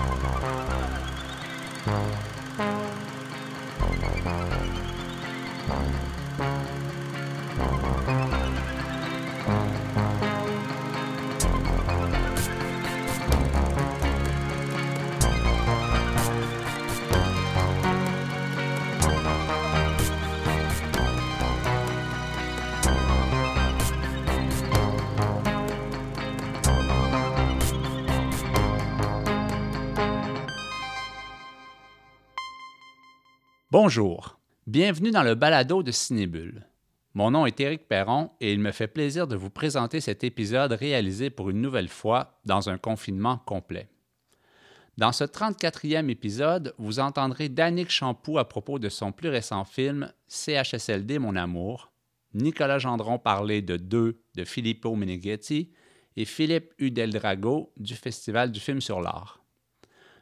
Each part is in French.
Oh, no. Bonjour, bienvenue dans le balado de Cinébule. Mon nom est Éric Perron et il me fait plaisir de vous présenter cet épisode réalisé pour une nouvelle fois dans un confinement complet. Dans ce 34e épisode, vous entendrez Danick Champoux à propos de son plus récent film CHSLD Mon Amour, Nicolas Gendron parler de Deux de Filippo Meneghetti et Philippe Udeldrago du Festival du film sur l'art.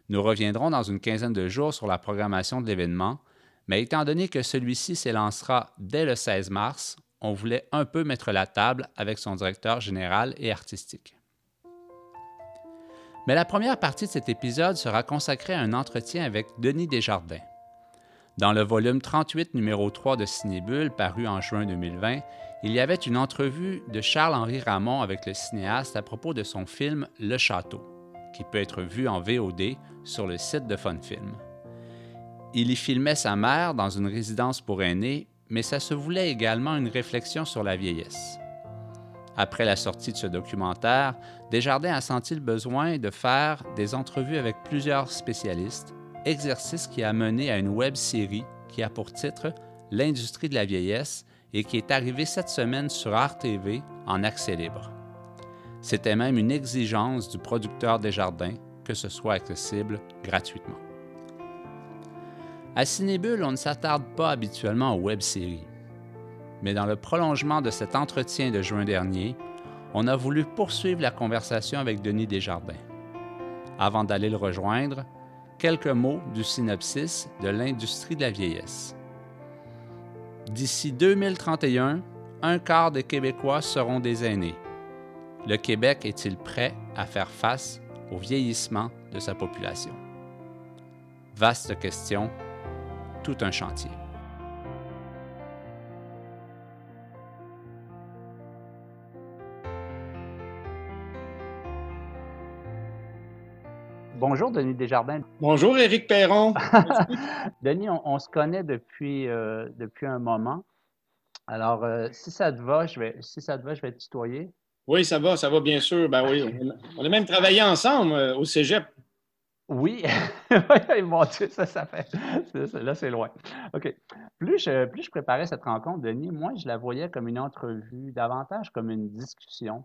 Nous reviendrons dans une quinzaine de jours sur la programmation de l'événement mais étant donné que celui-ci s'élancera dès le 16 mars, on voulait un peu mettre la table avec son directeur général et artistique. Mais la première partie de cet épisode sera consacrée à un entretien avec Denis Desjardins. Dans le volume 38, numéro 3 de Cinébule, paru en juin 2020, il y avait une entrevue de Charles-Henri Ramon avec le cinéaste à propos de son film Le Château, qui peut être vu en VOD sur le site de Funfilm. Il y filmait sa mère dans une résidence pour aînés, mais ça se voulait également une réflexion sur la vieillesse. Après la sortie de ce documentaire, Desjardins a senti le besoin de faire des entrevues avec plusieurs spécialistes, exercice qui a mené à une web série qui a pour titre L'industrie de la vieillesse et qui est arrivée cette semaine sur Art TV en accès libre. C'était même une exigence du producteur Desjardins que ce soit accessible gratuitement. À Cinébule, on ne s'attarde pas habituellement aux web-séries. Mais dans le prolongement de cet entretien de juin dernier, on a voulu poursuivre la conversation avec Denis Desjardins. Avant d'aller le rejoindre, quelques mots du synopsis de l'industrie de la vieillesse. D'ici 2031, un quart des Québécois seront des aînés. Le Québec est-il prêt à faire face au vieillissement de sa population? Vaste question tout un chantier. Bonjour, Denis Desjardins. Bonjour, Éric Perron. Denis, on, se connaît depuis, euh, depuis un moment. Alors, euh, si ça te va, je vais, si ça te va, je vais te tutoyer. Oui, ça va, ça va bien sûr. Ben oui, on a même travaillé ensemble euh, au Cégep. Oui, mon Dieu, ça, ça fait. Là, c'est loin. OK. Plus je, plus je préparais cette rencontre, Denis, moi, je la voyais comme une entrevue, davantage comme une discussion.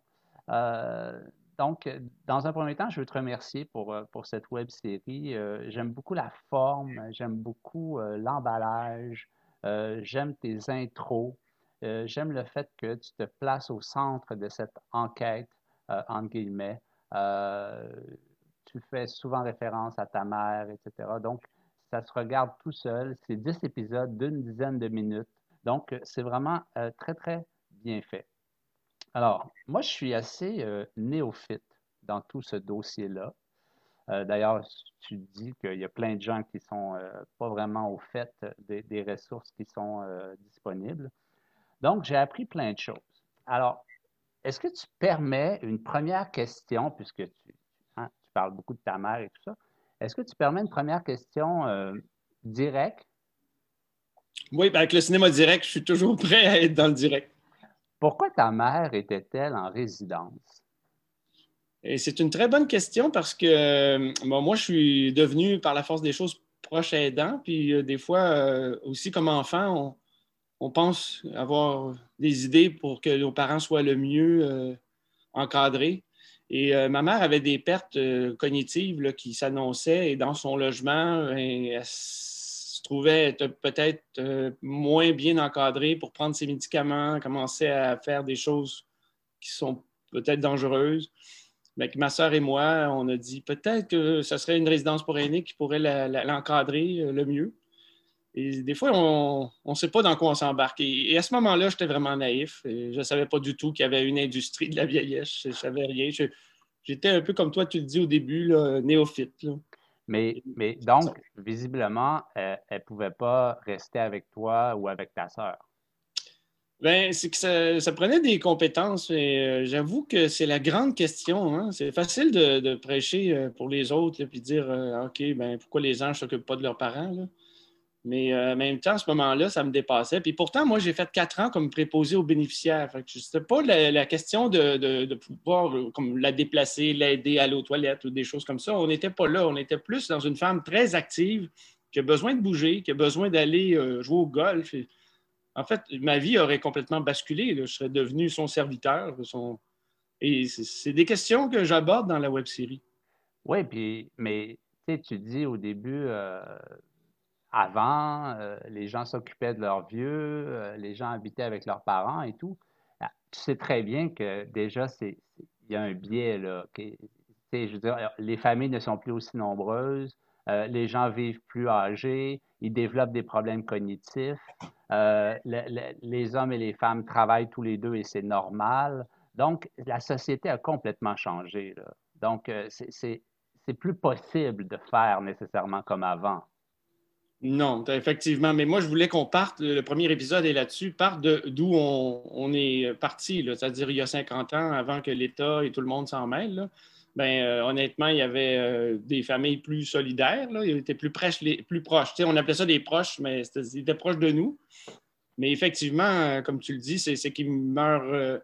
Euh, donc, dans un premier temps, je veux te remercier pour, euh, cette web série. Euh, j'aime beaucoup la forme, j'aime beaucoup l'emballage, j'aime tes intros, j'aime le fait que tu te places au centre de cette enquête, entre guillemets tu fais souvent référence à ta mère, etc. Donc, ça se regarde tout seul. C'est 10 épisodes d'une dizaine de minutes. Donc, c'est vraiment euh, très, très bien fait. Alors, moi, je suis assez euh, néophyte dans tout ce dossier-là. Euh, d'ailleurs, tu dis qu'il y a plein de gens qui ne sont pas vraiment au fait des, des ressources qui sont disponibles. Donc, j'ai appris plein de choses. Alors, est-ce que tu permets une première question, puisque tu, parles beaucoup de ta mère et tout ça. Est-ce que tu permets une première question euh, directe? Oui, ben, avec le cinéma direct, je suis toujours prêt à être dans le direct. Pourquoi ta mère était-elle en résidence? C'est une très bonne question parce que euh, moi, je suis devenu, par la force des choses, proche aidant. Puis euh, des fois, aussi comme enfant, on, pense avoir des idées pour que nos parents soient le mieux encadrés. Et euh, ma mère avait des pertes euh, cognitives qui s'annonçaient et dans son logement, ben, elle se trouvait peut-être euh, moins bien encadrée pour prendre ses médicaments, commencer à faire des choses qui sont peut-être dangereuses. Mais ma soeur et moi, on a dit peut-être que ce serait une résidence pour aînés qui pourrait l'encadrer le mieux. Et des fois, on ne sait pas dans quoi on s'embarque. Et, à ce moment-là, j'étais vraiment naïf. je ne savais pas du tout qu'il y avait une industrie de la vieillesse. Je ne savais rien. J'étais un peu comme toi, tu le dis au début, néophyte. Mais, mais donc, visiblement, elle ne pouvait pas rester avec toi ou avec ta sœur. Ben, c'est que ça, prenait des compétences. Euh, j'avoue que c'est la grande question. Hein. C'est facile de, prêcher euh, pour les autres et dire euh, OK, ben, pourquoi les anges ne s'occupent pas de leurs parents? Mais en même temps, à ce moment-là, ça me dépassait. Puis pourtant, moi, j'ai fait quatre ans comme préposé aux bénéficiaires. Ce n'était pas la, question de, pouvoir comme la déplacer, l'aider à aller aux toilettes ou des choses comme ça. On n'était pas là. On était plus dans une femme très active qui a besoin de bouger, qui a besoin d'aller jouer au golf. En fait, ma vie aurait complètement basculé. Je serais devenu son serviteur. Et c'est des questions que j'aborde dans la web série. Oui, puis, mais tu dis au début, euh, avant, euh, les gens s'occupaient de leurs vieux, euh, les gens habitaient avec leurs parents et tout. Ah, tu sais très bien que déjà, il y a un biais. Là, je veux dire, les familles ne sont plus aussi nombreuses, les gens vivent plus âgés, ils développent des problèmes cognitifs. Euh, les hommes et les femmes travaillent tous les deux et c'est normal. Donc, la société a complètement changé. Donc, euh, c'est plus possible de faire nécessairement comme avant. Non, effectivement. Mais moi, je voulais qu'on parte, le premier épisode est là-dessus, parte d'où on, est parti, c'est-à-dire il y a 50 ans, avant que l'État et tout le monde s'en mêle. Ben, euh, honnêtement, il y avait euh, des familles plus solidaires. Ils étaient plus, proches. On appelait ça des proches, mais ils étaient proches de nous. Mais effectivement, euh, comme tu le dis, c'est qu'ils meurent.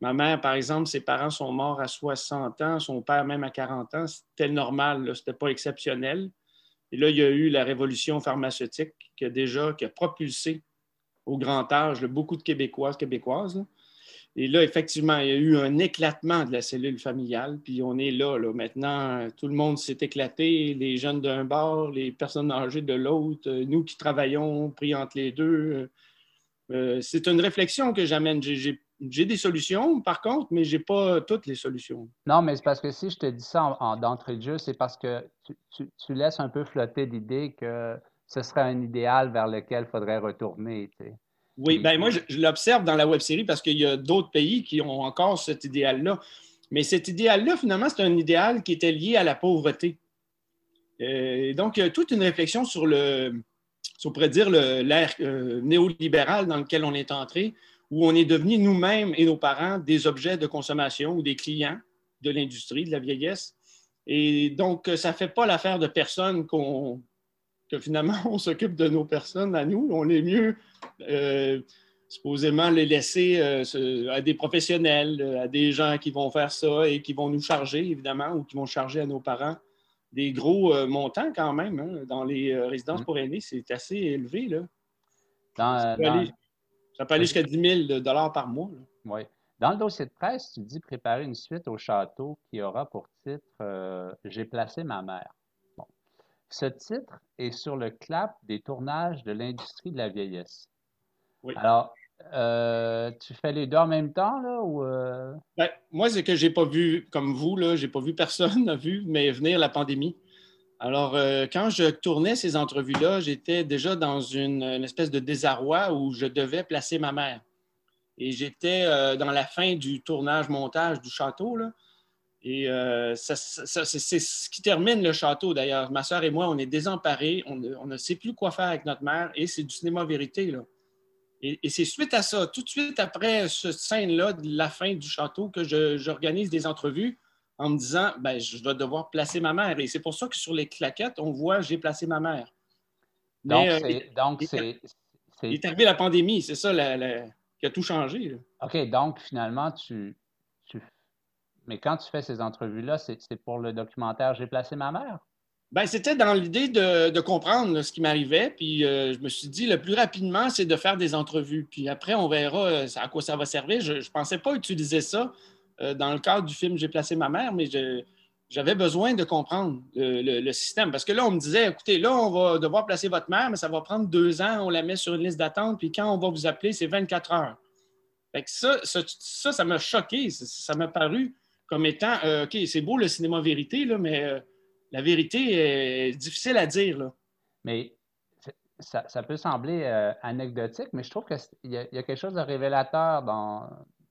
ma mère, par exemple, ses parents sont morts à 60 ans, son père même à 40 ans. C'était normal, ce n'était pas exceptionnel. Et là, il y a eu la révolution pharmaceutique qui a déjà propulsé au grand âge beaucoup de Québécoises, Québécoises. Et là, effectivement, il y a eu un éclatement de la cellule familiale, puis on est là. Maintenant, tout le monde s'est éclaté, les jeunes d'un bord, les personnes âgées de l'autre, euh, nous qui travaillons pris entre les deux. Euh, c'est une réflexion que j'amène. J'ai des solutions, par contre, mais je n'ai pas toutes les solutions. Non, mais c'est parce que si je te dis ça en, d'entrée de jeu, c'est parce que tu, tu, laisses un peu flotter l'idée que ce serait un idéal vers lequel il faudrait retourner. Tu sais. Oui, ben moi, je, l'observe dans la web série parce qu'il y a d'autres pays qui ont encore cet idéal-là. Mais cet idéal-là, finalement, c'est un idéal qui était lié à la pauvreté. Euh, donc, il y a toute une réflexion sur le, on pourrait dire, l'ère euh, néolibéral dans lequel on est entré, où on est devenu nous-mêmes et nos parents des objets de consommation ou des clients de l'industrie, de la vieillesse. Et donc, ça ne fait pas l'affaire de personne qu'on que finalement, on s'occupe de nos personnes à nous. On est mieux, euh, supposément, les laisser euh, à des professionnels, euh, à des gens qui vont faire ça et qui vont nous charger, évidemment, ou qui vont charger à nos parents des gros montants quand même. Hein. dans les résidences mm. pour aînés, c'est assez élevé. Là. Ça, peut aller, jusqu'à 10 000 par mois. Oui. Dans le dossier de presse, tu dis préparer une suite au château qui aura pour titre J'ai placé ma mère. Ce titre est sur le clap des tournages de l'industrie de la vieillesse. Oui. Alors, euh, tu fais les deux en même temps, là, ou... Euh? Ben, moi, c'est que j'ai pas vu, comme vous, là, j'ai pas vu personne n'a vu, mais venir la pandémie. Alors, euh, quand je tournais ces entrevues-là, j'étais déjà dans une, espèce de désarroi où je devais placer ma mère. Et j'étais dans la fin du tournage-montage du château, là. Et euh, c'est ce qui termine le château, d'ailleurs. Ma soeur et moi, on est désemparés, on, ne sait plus quoi faire avec notre mère, et c'est du cinéma vérité. Là. Et, c'est suite à ça, tout de suite après cette scène-là, de la fin du château, que j'organise des entrevues en me disant, ben, je dois devoir placer ma mère. Et c'est pour ça que sur les claquettes, on voit, j'ai placé ma mère. donc, c'est... Il est arrivé la pandémie, c'est ça qui a tout changé. OK, donc finalement, tu, mais quand tu fais ces entrevues-là, c'est pour le documentaire J'ai placé ma mère? Ben, c'était dans l'idée de, comprendre ce qui m'arrivait. Puis euh, je me suis dit, le plus rapidement, c'est de faire des entrevues. Puis après, on verra euh, à quoi ça va servir. Je ne pensais pas utiliser ça euh, dans le cadre du film J'ai placé ma mère, mais j'avais besoin de comprendre le, système. Parce que là, on me disait, écoutez, là, on va devoir placer votre mère, mais ça va prendre deux ans. On la met sur une liste d'attente. Puis quand on va vous appeler, c'est 24 heures. Fait que ça, ça, m'a choqué. Ça m'a paru comme étant, euh, OK, c'est beau le cinéma vérité, là, mais euh, la vérité est difficile à dire. Mais ça, peut sembler euh, anecdotique, mais je trouve qu'il y, a quelque chose de révélateur dans,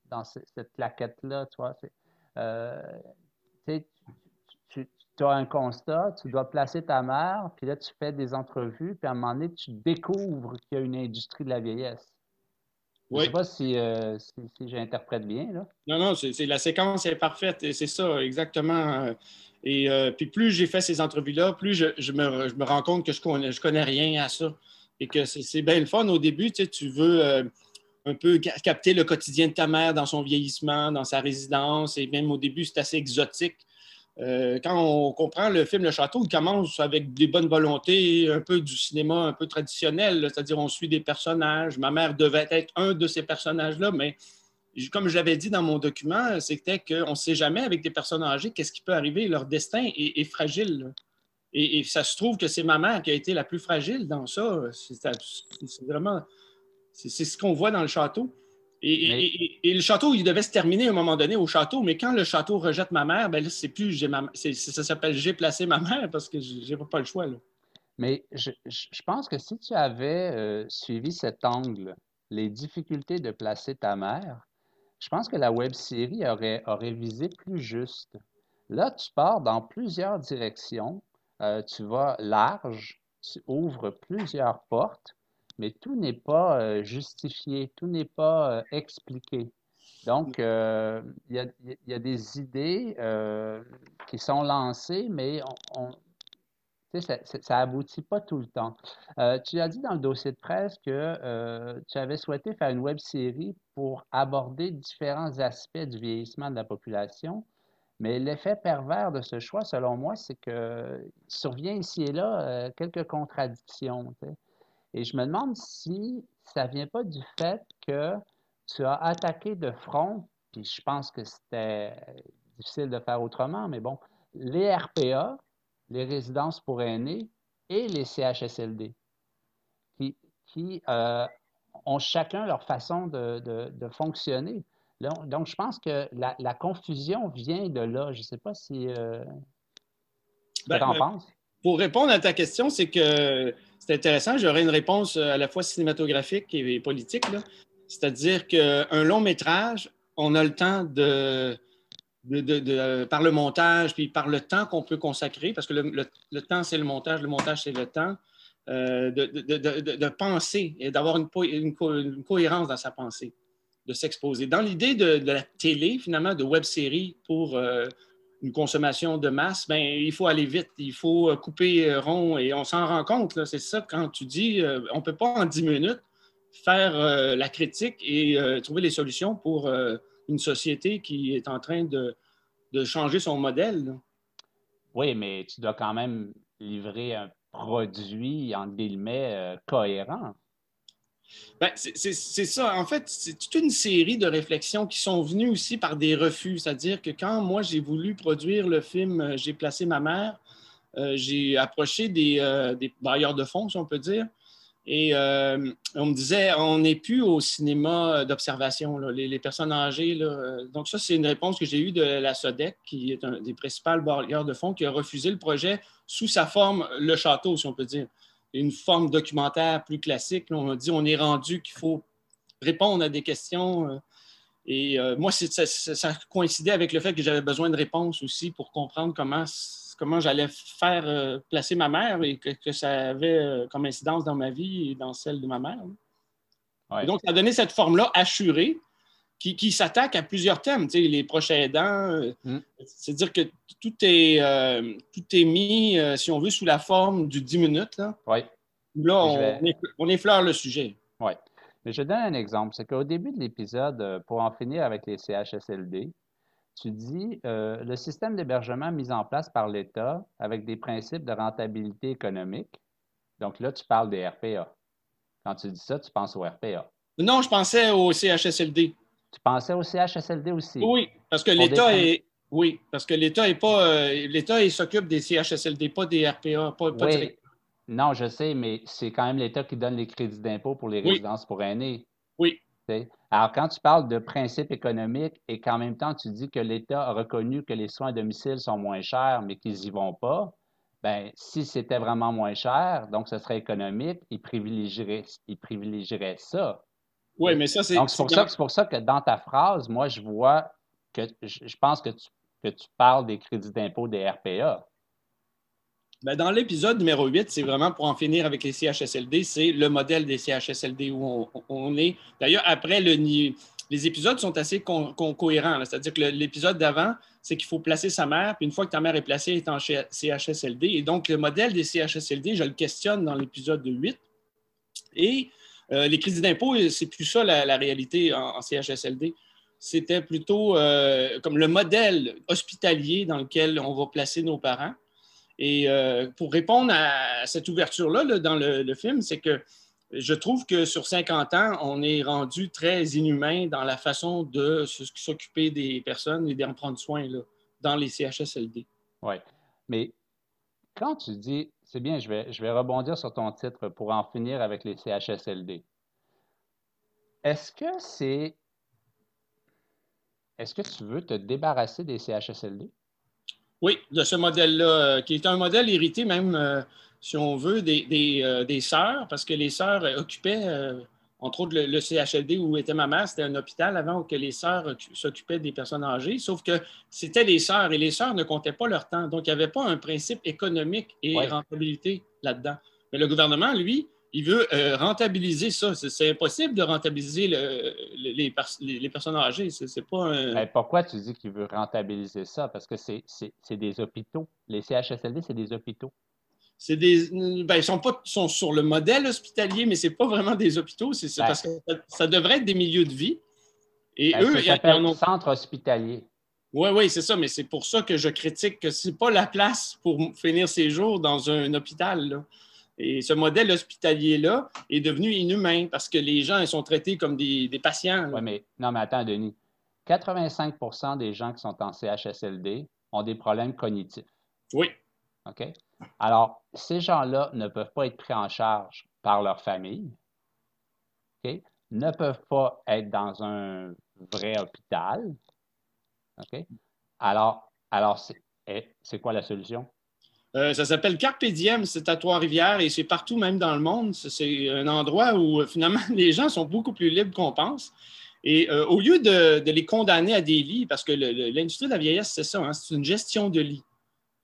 dans cette plaquette-là. Tu, vois, tu, tu, as un constat, tu dois placer ta mère, puis là, tu fais des entrevues, puis à un moment donné, tu découvres qu'il y a une industrie de la vieillesse. Je ne sais pas euh, si, si, j'interprète bien. Là. Non, non, c'est, la séquence est parfaite. C'est ça, exactement. Et euh, puis plus j'ai fait ces entrevues-là, plus je, me, rends compte que je connais, je connais rien à ça. Et que c'est, bien le fun au début. Tu, sais, tu veux euh, un peu capter le quotidien de ta mère dans son vieillissement, dans sa résidence. Et même au début, c'est assez exotique. Euh, quand on comprend le film Le Château, il commence avec des bonnes volontés, un peu du cinéma un peu traditionnel, c'est-à-dire on suit des personnages. Ma mère devait être un de ces personnages-là, mais comme je l'avais dit dans mon document, c'était qu'on ne sait jamais avec des personnes âgées qu'est-ce qui peut arriver. Leur destin est, fragile. Et, ça se trouve que c'est ma mère qui a été la plus fragile dans ça. C'est vraiment. C'est ce qu'on voit dans le château. Et, le château, il devait se terminer à un moment donné au château, mais quand le château rejette ma mère, ben là, c'est plus ça s'appelle j'ai placé ma mère parce que j'ai pas le choix. Là. Mais je, pense que si tu avais euh, suivi cet angle, les difficultés de placer ta mère, je pense que la web série aurait, aurait visé plus juste. Là, tu pars dans plusieurs directions, euh, tu vas large, tu ouvres plusieurs portes mais tout n'est pas euh, justifié, tout n'est pas euh, expliqué. Donc, euh, il y, a des idées qui sont lancées, mais on, ça n'aboutit pas tout le temps. tu as dit dans le dossier de presse que tu avais souhaité faire une web série pour aborder différents aspects du vieillissement de la population, mais l'effet pervers de ce choix, selon moi, c'est que survient ici et là quelques contradictions. Et je me demande si ça ne vient pas du fait que tu as attaqué de front, puis je pense que c'était difficile de faire autrement, mais bon, les RPA, les résidences pour aînés et les CHSLD, qui, euh, ont chacun leur façon de, fonctionner. Donc, je pense que la, confusion vient de là. Je ne sais pas si... Euh, ben, tu en penses? Pour répondre à ta question, c'est que c'est intéressant. J'aurais une réponse euh, à la fois cinématographique et politique. C'est-à-dire qu'un long métrage, on a le temps de, par le montage, puis par le temps qu'on peut consacrer, parce que le, temps, c'est le montage, le montage, c'est le temps, euh, de, penser et d'avoir une, cohérence dans sa pensée, de s'exposer. Dans l'idée de, la télé, finalement, de web-série pour euh, une consommation de masse, ben, il faut aller vite, il faut euh, couper euh, rond et on s'en rend compte. C'est ça quand tu dis euh, on ne peut pas en dix minutes faire la critique et trouver les solutions pour une société qui est en train de, changer son modèle. Oui, mais tu dois quand même livrer un produit, en guillemets, cohérent. Ben, c'est ça. En fait, c'est toute une série de réflexions qui sont venues aussi par des refus. C'est-à-dire que quand moi, j'ai voulu produire le film euh, J'ai placé ma mère, euh, j'ai approché euh, des, bailleurs de fonds, si on peut dire. Et on me disait, on n'est plus au cinéma d'observation, les, personnes âgées. Donc ça, c'est une réponse que j'ai eue de la SODEC, qui est un des principaux bailleurs de fonds, qui a refusé le projet sous sa forme, le château, si on peut dire une forme documentaire plus classique. on a dit on est rendu qu'il faut répondre à des questions. Euh, et euh, moi, ça, ça, coïncidait avec le fait que j'avais besoin de réponses aussi pour comprendre comment, comment j'allais faire euh, placer ma mère et que, ça avait comme incidence dans ma vie et dans celle de ma mère. donc, ça a donné cette forme-là assurée qui, s'attaque à plusieurs thèmes, les proches aidants. Mm. C'est-à-dire que tout est, tout est mis, si on veut, sous la forme du 10 minutes. Là, là on, effleure le sujet. Oui. Mais je donne un exemple. C'est qu'au début de l'épisode, euh, pour en finir avec les CHSLD, tu dis euh, le système d'hébergement mis en place par l'État avec des principes de rentabilité économique. Donc là, tu parles des RPA. Quand tu dis ça, tu penses au RPA. Non, je pensais au CHSLD. Tu pensais au CHSLD aussi? Oui, parce que l'État est. Oui, parce que l'État est pas. Euh, L'État, s'occupe des CHSLD, pas des RPA, pas, oui. Non, je sais, mais c'est quand même l'État qui donne les crédits d'impôt pour les résidences pour aînés. Oui. Alors, quand tu parles de principe économique et qu'en même temps tu dis que l'État a reconnu que les soins à domicile sont moins chers, mais qu'ils n'y vont pas, ben si c'était vraiment moins cher, donc ce serait économique, ils privilégieraient, ils privilégieraient ça. Oui, mais ça, c'est. Donc, c'est pour, ça, pour ça que dans ta phrase, moi, je vois que je, pense que tu que tu parles des crédits d'impôt des RPA. Ben, dans l'épisode numéro 8, c'est vraiment pour en finir avec les CHSLD, c'est le modèle des CHSLD où on, est. D'ailleurs, après, le, les épisodes sont assez cohérents. C'est-à-dire que l'épisode d'avant, c'est qu'il faut placer sa mère, puis une fois que ta mère est placée, elle est en CHSLD. Et donc, le modèle des CHSLD, je le questionne dans l'épisode 8. Et euh, les crédits d'impôt, c'est plus ça la, réalité en, CHSLD. C'était plutôt euh, comme le modèle hospitalier dans lequel on va placer nos parents. Et euh, pour répondre à cette ouverture-là dans le, film, c'est que je trouve que sur 50 ans, on est rendu très inhumain dans la façon de s'occuper des personnes et d'en prendre soin là, dans les CHSLD. Oui, mais quand tu dis, c'est bien, je vais, rebondir sur ton titre pour en finir avec les CHSLD. Est-ce que c'est. Est-ce que tu veux te débarrasser des CHSLD? Oui, de ce modèle-là, euh, qui est un modèle hérité même, euh, si on veut, euh, des, sœurs, parce que les sœurs occupaient, entre autres, le, CHLD où était ma mère, c'était un hôpital avant où que les sœurs s'occupaient des personnes âgées, sauf que c'était les sœurs et les sœurs ne comptaient pas leur temps. Donc, il n'y avait pas un principe économique et rentabilité là-dedans. Mais le gouvernement, lui, il veut euh, rentabiliser ça. C'est impossible de rentabiliser les, personnes âgées. C'est pas un... pourquoi tu dis qu'il veut rentabiliser ça? Parce que c'est des hôpitaux. Les CHSLD, c'est des hôpitaux. C'est des. Ben, ils sont, pas, sont sur le modèle hospitalier, mais ce n'est pas vraiment des hôpitaux. C'est ben. parce que ça, devrait être des milieux de vie. Et ben, eux, ça s'appelle centre hospitalier. Oui, oui, c'est ça, mais c'est pour ça que je critique que ce n'est pas la place pour finir ses jours dans un hôpital. Là. Et ce modèle hospitalier-là est devenu inhumain parce que les gens ils sont traités comme des, patients. Oui, mais non, mais attends, Denis. 85% des gens qui sont en CHSLD ont des problèmes cognitifs. Oui. OK? Alors, ces gens-là ne peuvent pas être pris en charge par leur famille, ne peuvent pas être dans un vrai hôpital. Alors, alors c'est eh, quoi la solution? Euh, ça s'appelle Carpe Diem, c'est à Trois-Rivières et c'est partout, même dans le monde. C'est un endroit où euh, finalement les gens sont beaucoup plus libres qu'on pense. Et euh, au lieu de, les condamner à des lits, parce que l'industrie de la vieillesse, c'est ça, hein, c'est une gestion de lits.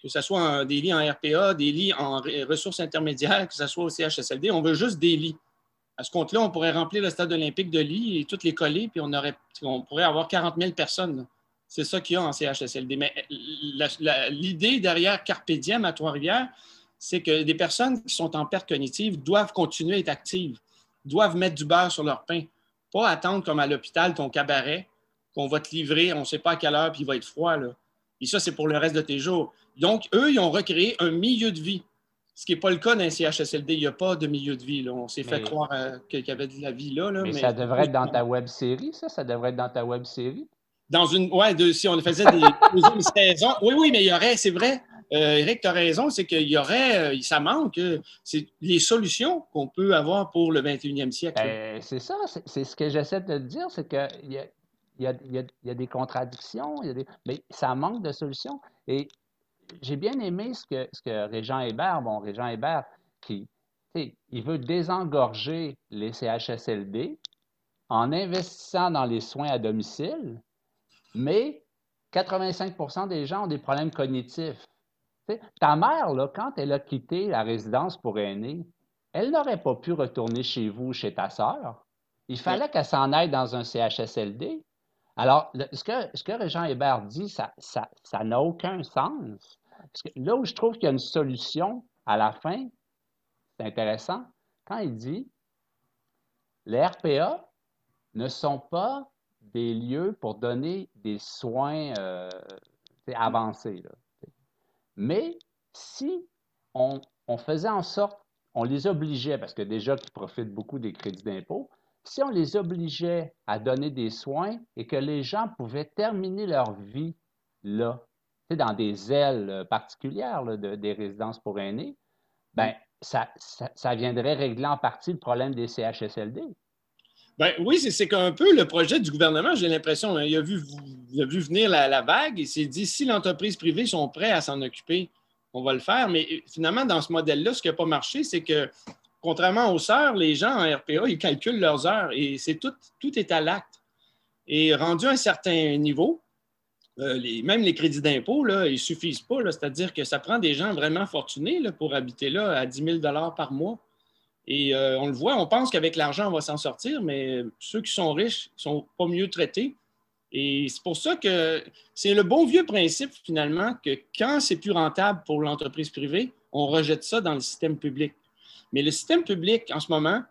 Que ce soit des lits en RPA, des lits en ressources intermédiaires, que ce soit au CHSLD, on veut juste des lits. À ce compte-là, on pourrait remplir le stade olympique de lits et toutes les coller, puis on, aurait, on pourrait avoir 40 000 personnes. C'est ça qu'il y a en CHSLD. Mais l'idée derrière Carpe Diem à Trois-Rivières, c'est que des personnes qui sont en perte cognitive doivent continuer à être actives, doivent mettre du beurre sur leur pain, pas attendre comme à l'hôpital ton cabaret qu'on va te livrer, on ne sait pas à quelle heure, puis il va être froid. Là. Et ça, c'est pour le reste de tes jours. Donc, eux, ils ont recréé un milieu de vie, ce qui n'est pas le cas d'un CHSLD. Il n'y a pas de milieu de vie. Là. On s'est fait croire euh, qu'il y avait de la vie là. mais, ça devrait être dans ta web série, ça? Ça devrait être dans ta web série? dans une. Ouais, si on faisait des deuxièmes saisons. Oui, oui, mais il y aurait, c'est vrai. Euh, Eric, tu as raison, c'est qu'il y aurait, euh, ça manque, euh, c'est les solutions qu'on peut avoir pour le 21e siècle. Ben, c'est ça, c'est ce que j'essaie de te dire, c'est qu'il y a, y, a, y a, des contradictions, y a des, mais ça manque de solutions. Et j'ai bien aimé ce que, ce que Régent Hébert, bon, Régent Hébert, qui, il veut désengorger les CHSLD en investissant dans les soins à domicile, mais 85% des gens ont des problèmes cognitifs. ta mère, là, quand elle a quitté la résidence pour aînés, elle n'aurait pas pu retourner chez vous, chez ta sœur. Il fallait qu'elle s'en aille dans un CHSLD. Alors, ce, que, ce que Régent Hébert dit, ça n'a ça, aucun sens. Parce que là où je trouve qu'il y a une solution à la fin, c'est intéressant, quand il dit les RPA ne sont pas des lieux pour donner des soins euh, avancés. Mais si on, faisait en sorte, on les obligeait, parce que déjà qu'ils profitent beaucoup des crédits d'impôt, si on les obligeait à donner des soins et que les gens pouvaient terminer leur vie là, dans des ailes particulières des résidences pour aînés, ben, ça, ça, viendrait régler en partie le problème des CHSLD. Ben, oui, c'est un peu le projet du gouvernement, j'ai l'impression. Hein. Il, a vu, vu venir la, vague et s'est dit si l'entreprise privée sont prêts à s'en occuper, on va le faire. Mais finalement, dans ce modèle-là, ce qui n'a pas marché, c'est que contrairement aux sœurs, les gens en RPA, ils calculent leurs heures et c'est tout, tout est à l'acte. Et rendu à un certain niveau, euh, même les crédits d'impôt, ils ne suffisent pas. C'est-à-dire que ça prend des gens vraiment fortunés pour habiter là à 10 000 par mois. Et euh, on le voit, on pense qu'avec l'argent, on va s'en sortir, mais ceux qui sont riches ne sont pas mieux traités. Et c'est pour ça que c'est le bon vieux principe, finalement, que quand c'est plus rentable pour l'entreprise privée, on rejette ça dans le système public. Mais le système public, en ce moment,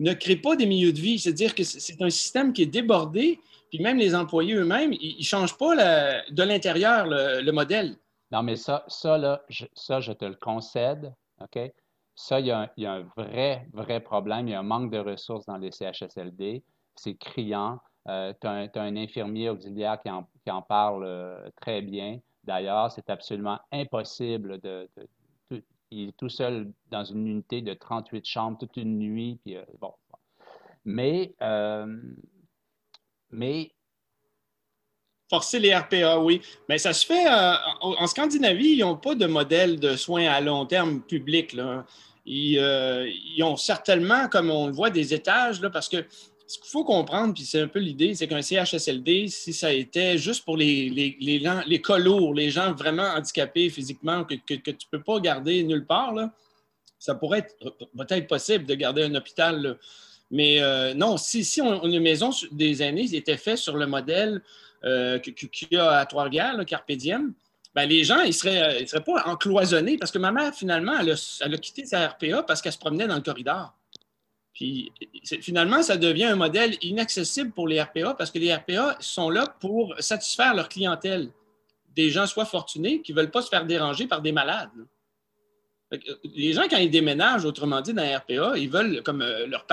ne crée pas des milieux de vie. C'est-à-dire que c'est un système qui est débordé, puis même les employés eux-mêmes, ils ne changent pas de l'intérieur le, modèle. Non, mais ça, ça, là, je, ça, je te le concède, OK? Ça, il y, a un, vrai, vrai problème. Il y a un manque de ressources dans les CHSLD. C'est criant. Euh, tu as, un infirmier auxiliaire qui en, parle euh, très bien. D'ailleurs, c'est absolument impossible de, il est tout seul dans une unité de 38 chambres toute une nuit. Puis, euh, bon. Mais, mais Forcer les RPA, oui. Mais ça se fait. Euh, en, Scandinavie, ils n'ont pas de modèle de soins à long terme public. Là. Ils, euh, ont certainement, comme on le voit, des étages, là, parce que ce qu'il faut comprendre, puis c'est un peu l'idée, c'est qu'un CHSLD, si ça était juste pour les, les, les, les gens vraiment handicapés physiquement, que, que, tu ne peux pas garder nulle part, là, ça pourrait être peut-être possible de garder un hôpital. Mais euh, non, si, si on, une maison des aînés était faite sur le modèle euh, qu'il y a à Trois-Rivières, le Carpe ben, les gens, ils ne seraient, euh, seraient, pas encloisonnés parce que ma mère, finalement, elle a, quitté sa RPA parce qu'elle se promenait dans le corridor. Puis finalement, ça devient un modèle inaccessible pour les RPA parce que les RPA sont là pour satisfaire leur clientèle. Des gens soit fortunés qui ne veulent pas se faire déranger par des malades. Les gens, quand ils déménagent, autrement dit, dans les RPA, ils veulent comme euh, leur,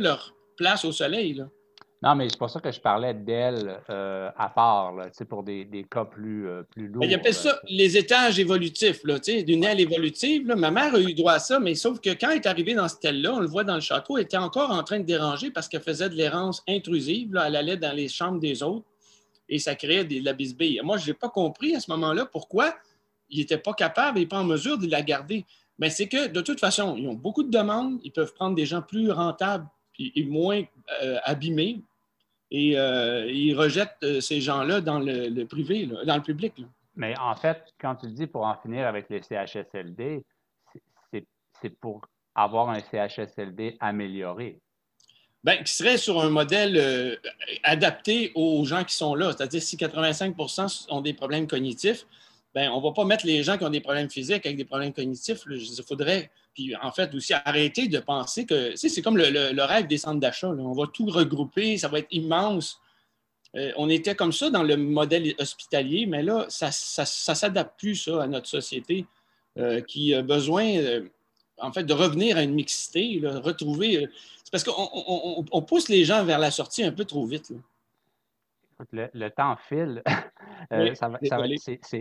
leur place au soleil. Là. Non, mais c'est pour ça que je parlais d'elle euh, à part, là, pour des, des, cas plus, euh, plus lourds. Il appelle ça les étages évolutifs, d'une aile évolutive. Ma mère a eu droit à ça, mais sauf que quand elle est arrivée dans cette aile-là, on le voit dans le château, elle était encore en train de déranger parce qu'elle faisait de l'errance intrusive. Là, elle allait dans les chambres des autres et ça créait de la bisbille. Moi, je n'ai pas compris à ce moment-là pourquoi il n'était pas capable et pas en mesure de la garder. Mais c'est que, de toute façon, ils ont beaucoup de demandes, ils peuvent prendre des gens plus rentables et moins euh, abîmés, et euh, ils rejettent euh, ces gens-là dans le, privé, dans le public. Mais en fait, quand tu dis pour en finir avec les CHSLD, c'est pour avoir un CHSLD amélioré. Bien, qui serait sur un modèle adapté aux gens qui sont là. C'est-à-dire, si 85% ont des problèmes cognitifs, ben, on ne va pas mettre les gens qui ont des problèmes physiques avec des problèmes cognitifs. Il faudrait, puis en fait, aussi arrêter de penser que c'est comme le, rêve des centres d'achat. On va tout regrouper, ça va être immense. Euh, on était comme ça dans le modèle hospitalier, mais là, ça ne s'adapte plus à notre société euh, qui a besoin, euh, en fait, de revenir à une mixité, retrouver. c'est parce qu'on pousse les gens vers la sortie un peu trop vite. Le, temps file. Euh, ça va,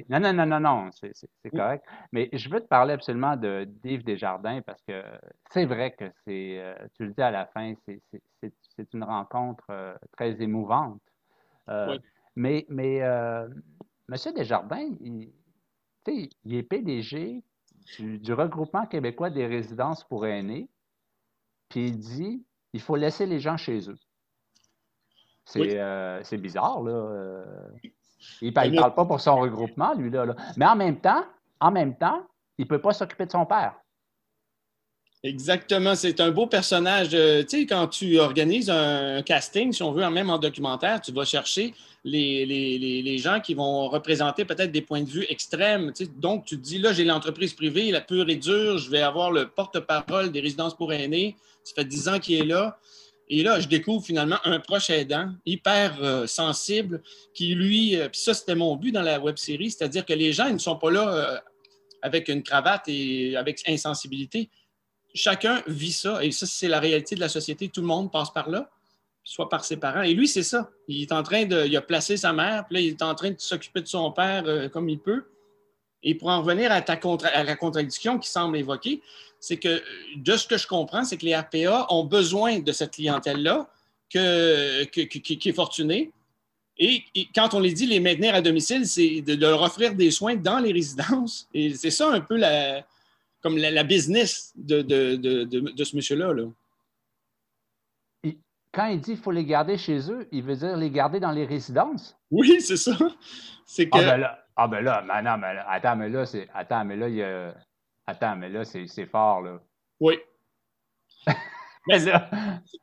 Non, non, non, non, non, c'est correct. Mais je veux te parler absolument de d'Yves Desjardins parce que c'est vrai que c'est, euh, tu le dis à la fin, c'est une rencontre euh, très émouvante. Mais, mais M. Desjardins, il, il est PDG du, du regroupement québécois des résidences pour aînés, puis il dit il faut laisser les gens chez eux. Euh, c'est bizarre, là. Euh. Il ne parle pas pour son regroupement, lui, là, Mais en même temps, en même temps, il ne peut pas s'occuper de son père. Exactement, c'est un beau personnage. Euh, tu sais, quand tu organises un casting, si on veut, même en documentaire, tu vas chercher les, les, gens qui vont représenter peut-être des points de vue extrêmes. donc, tu te dis, là, j'ai l'entreprise privée, la pure et dure, je vais avoir le porte-parole des résidences pour aînés. Ça fait dix ans qu'il est là. Et là, je découvre finalement un proche aidant hyper euh, sensible qui, lui, euh, puis ça, c'était mon but dans la web série, c'est-à-dire que les gens ils ne sont pas là euh, avec une cravate et avec insensibilité. Chacun vit ça et ça, c'est la réalité de la société. Tout le monde passe par là, soit par ses parents. Et lui, c'est ça. Il est en train de. Il a placé sa mère, puis là, il est en train de s'occuper de son père comme il peut. Et pour en revenir à, ta la contradiction qui semble évoquer, c'est que de ce que je comprends, c'est que les RPA ont besoin de cette clientèle-là que, qui est fortunée. Et, quand on les dit les maintenir à domicile, c'est de, leur offrir des soins dans les résidences. Et c'est ça un peu la, comme la, business de, de, ce monsieur-là. quand il dit qu'il faut les garder chez eux, il veut dire les garder dans les résidences? Oui, c'est ça. C'est Ah que. ben là, ah ben là, mais non, mais là, attends, mais là, c'est. Attends, mais là, il y a. Attends, mais là, c'est fort, là. Oui. Mais là,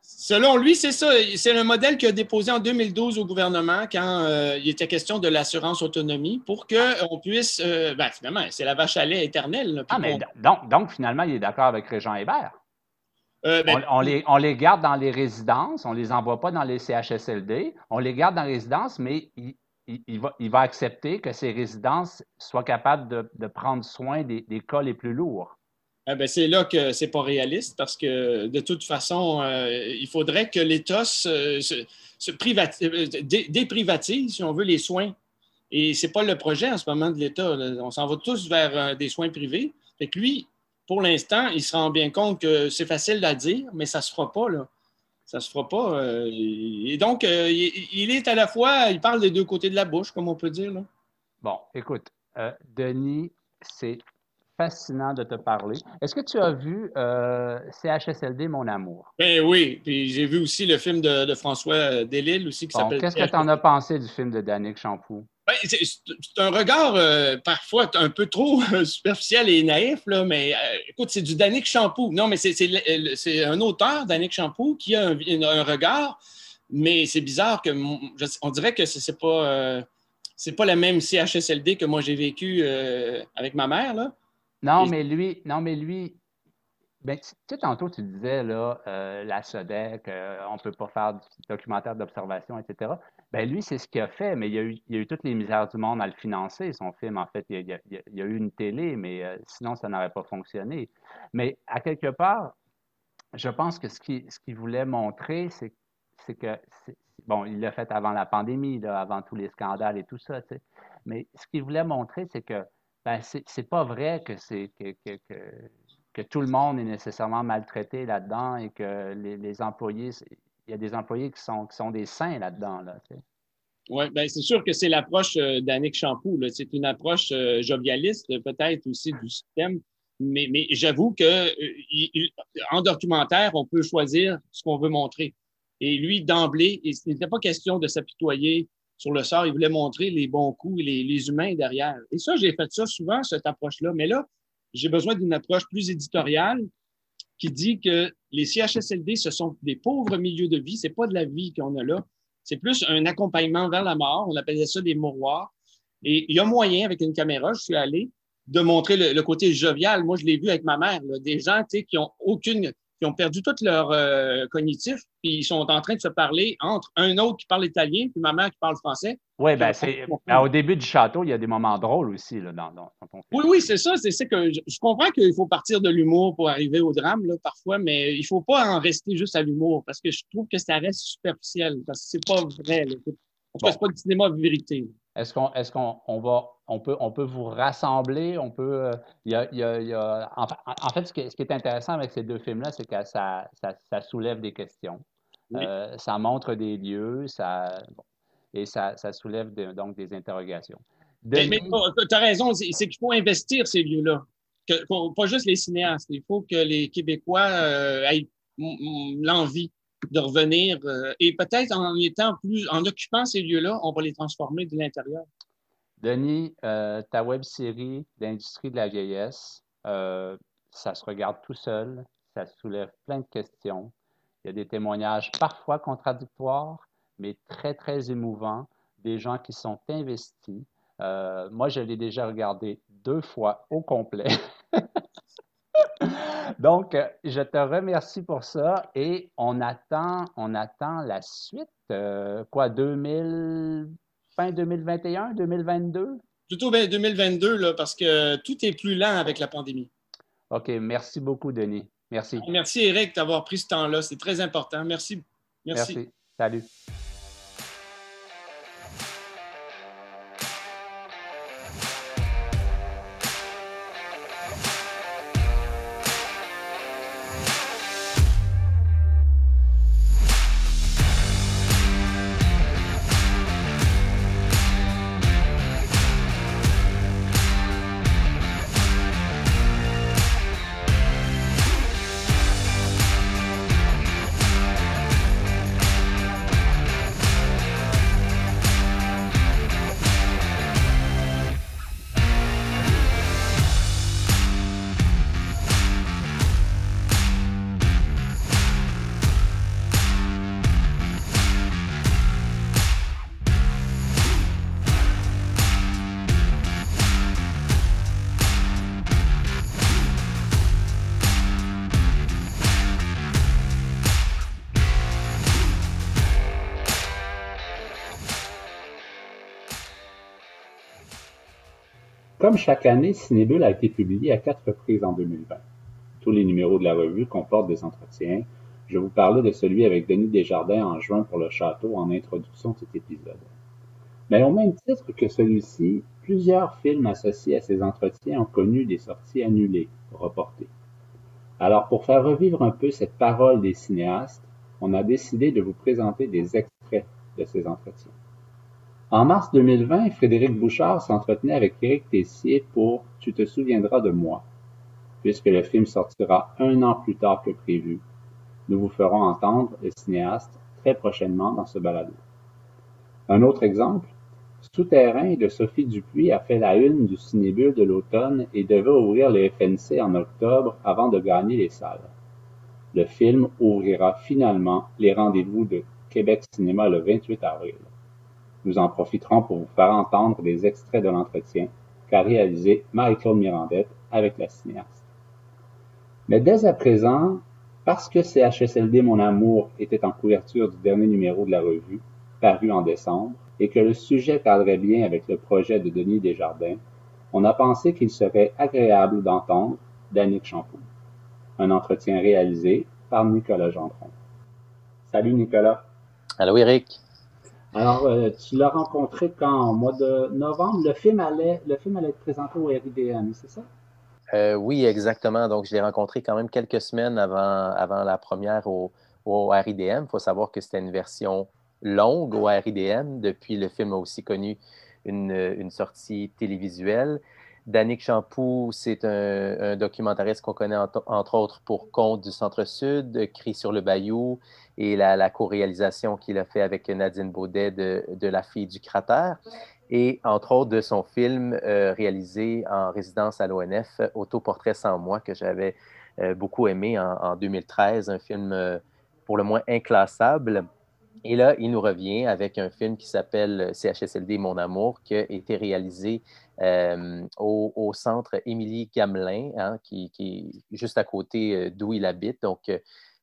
Selon lui, c'est ça. C'est un modèle qu'il a déposé en 2012 au gouvernement quand euh, il était question de l'assurance autonomie pour qu'on puisse. euh, ben, finalement, c'est la vache à lait éternelle. là, ah, mais donc, donc, finalement, il est d'accord avec Régent Hébert. euh, ben, On, on les, on les garde dans les résidences, on les envoie pas dans les CHSLD, on les garde dans les résidences, mais il, il- va, accepter que ces résidences soient capables de, prendre soin des, cas les plus lourds. Ah ben, c'est là que c'est pas réaliste parce que de toute façon, euh, il faudrait que l'État se, euh, dé- déprivatise, si on veut, les soins. Et c'est pas le projet en ce moment de l'État. On s'en va tous vers euh, des soins privés. Lui, pour l'instant, il se rend bien compte que c'est facile à dire, mais ça se fera pas. Là. Ça se fera pas. euh, et donc, euh, il, il est à la fois, il parle des deux côtés de la bouche, comme on peut dire. Là. Bon, écoute, euh, Denis, c'est fascinant de te parler. Est-ce que tu as vu CHSLD Mon Amour? Ben oui, puis j'ai vu aussi le film de, de François Delisle aussi qui Bon, s'appelle qu'est-ce que tu en as pensé du film de Danick Champoux? Ben, c'est un regard euh, parfois un peu trop euh, superficiel et naïf, là, mais euh, écoute, c'est du Danick Champoux. Non, mais c'est- un auteur, Danick Champoux, qui a un, un regard, mais c'est bizarre que je- on dirait que c'est pas, c'est pas la même CHSLD que moi j'ai vécu avec ma mère. Là. Non, Et- mais lui, non, mais lui, ben, tu tu sais, tantôt, tu disais, là, euh, la SODEC, euh, on ne peut pas faire du documentaire d'observation, etc. Ben, lui, c'est ce qu'il a fait, mais il y a eu, toutes les misères du monde à le financer, son film. En fait, il y a, eu une télé, mais euh, sinon, ça n'aurait pas fonctionné. Mais à quelque part, je pense que ce qu'il ce voulait montrer, c'est que, bon, il l'a fait avant la pandémie, là, avant tous les scandales et tout ça, tu sais. Mais ce qu'il voulait montrer, c'est que ben, c'est pas vrai que c'est que, que, que, que tout le monde est nécessairement maltraité là-dedans et que les, les employés, il y a des employés qui sont, qui sont des saints là-dedans, là. Oui, ben c'est sûr que c'est l'approche euh, d'Annick Champoux. là. C'est une approche euh, jovialiste, peut-être aussi du système. Mais, mais j'avoue que euh, en documentaire, on peut choisir ce qu'on veut montrer. Et lui, d'emblée, il n'était pas question de s'apitoyer sur le sort. Il voulait montrer les bons coups et les, les humains derrière. Et ça, j'ai fait ça souvent, cette approche-là. Mais là, j'ai besoin d'une approche plus éditoriale qui dit que les CHSLD, ce sont des pauvres milieux de vie. C'est pas de la vie qu'on a là. C'est plus un accompagnement vers la mort. On appelait ça des mouroirs. Et il y a moyen, avec une caméra, je suis allé, de montrer le, côté jovial. Moi, je l'ai vu avec ma mère. des gens qui ont aucune, qui ont perdu tout leur euh, cognitif, puis ils sont en train de se parler entre un autre qui parle italien, puis ma mère qui parle français. Oui, ben, Je c'est, ben, au début du château, il y a des moments drôles aussi là, dans, dans, dans ton film. Oui, oui, c'est ça. C'est ça que je, je comprends qu'il faut partir de l'humour pour arriver au drame, là, parfois, mais il faut pas en rester juste à l'humour parce que je trouve que ça reste superficiel parce que c'est pas vrai. là. En tout cas, Bon. c'est pas du cinéma vérité. Est-ce qu'on est-ce qu'on on va on peut on peut vous rassembler, on peut euh, y y a- il y a- en, fa- en fait ce qui, est, ce qui est intéressant avec ces deux films-là, c'est que ça, ça, ça soulève des questions. Oui. Euh, ça montre des lieux, ça bon, et ça, ça soulève de- donc des interrogations. Mais, tu as raison, c'est qu'il faut investir ces lieux-là. Pas juste les cinéastes. Il faut que les Québécois euh, aient l'envie de revenir euh, et peut-être en étant plus, en occupant ces lieux-là, on va les transformer de l'intérieur. Denis, euh, ta web série L'industrie de la vieillesse, euh, ça se regarde tout seul, ça soulève plein de questions. Il y a des témoignages parfois contradictoires, mais très, très émouvants, des gens qui sont investis. Euh, moi, je l'ai déjà regardé deux fois au complet. Donc, euh, je te remercie pour ça et on attend, on attend la suite. euh, quoi, 2000, fin 2021, 2022? Plutôt ben, 2022, là, parce que tout est plus lent avec la pandémie. OK, merci beaucoup, Denis. Merci. Merci, Eric, d'avoir pris ce temps-là. C'est très important. Merci. Merci. Merci. Salut. Chaque année, Cinébule a été publié à quatre reprises en 2020. Tous les numéros de la revue comportent des entretiens. Je vous parlais de celui avec Denis Desjardins en juin pour le château en introduction de cet épisode. Mais au même titre que celui-ci, plusieurs films associés à ces entretiens ont connu des sorties annulées, reportées. Alors pour faire revivre un peu cette parole des cinéastes, on a décidé de vous présenter des extraits de ces entretiens. En mars 2020, Frédéric Bouchard s'entretenait avec Éric Tessier pour Tu te souviendras de moi, puisque le film sortira un an plus tard que prévu. Nous vous ferons entendre le cinéaste très prochainement dans ce balado. Un autre exemple, Souterrain de Sophie Dupuis a fait la une du Cinébule de l'automne et devait ouvrir le FNC en octobre avant de gagner les salles. Le film ouvrira finalement les rendez-vous de Québec Cinéma le 28 avril. Nous en profiterons pour vous faire entendre des extraits de l'entretien qu'a réalisé Marie-Claude Mirandette avec la cinéaste. Mais dès à présent, parce que CHSLD Mon Amour était en couverture du dernier numéro de la revue, paru en décembre, et que le sujet cadrait bien avec le projet de Denis Desjardins, on a pensé qu'il serait agréable d'entendre Danick Champoux. Un entretien réalisé par Nicolas Gendron. Salut Nicolas. Allô Eric. Alors, euh, tu l'as rencontré quand, au mois de novembre? Le film allait, le film allait être présenté au RIDM, c'est ça? Euh, oui, exactement. Donc, je l'ai rencontré quand même quelques semaines avant, la première au, au RIDM. Il faut savoir que c'était une version longue au RIDM. Depuis, le film a aussi connu une, sortie télévisuelle. Danick Champoux, c'est un, documentariste qu'on connaît entre autres pour Conte du Centre-Sud, Cri sur le Bayou et la, co-réalisation qu'il a fait avec Nadine Baudet de, La fille du cratère et entre autres de son film euh, réalisé en résidence à l'ONF, Autoportrait sans moi, que j'avais euh, beaucoup aimé en, 2013, un film euh, pour le moins inclassable. Et là, il nous revient avec un film qui s'appelle CHSLD Mon Amour, qui a été réalisé au, centre Émilie Gamelin, hein, qui, est juste à côté d'où il habite. Donc,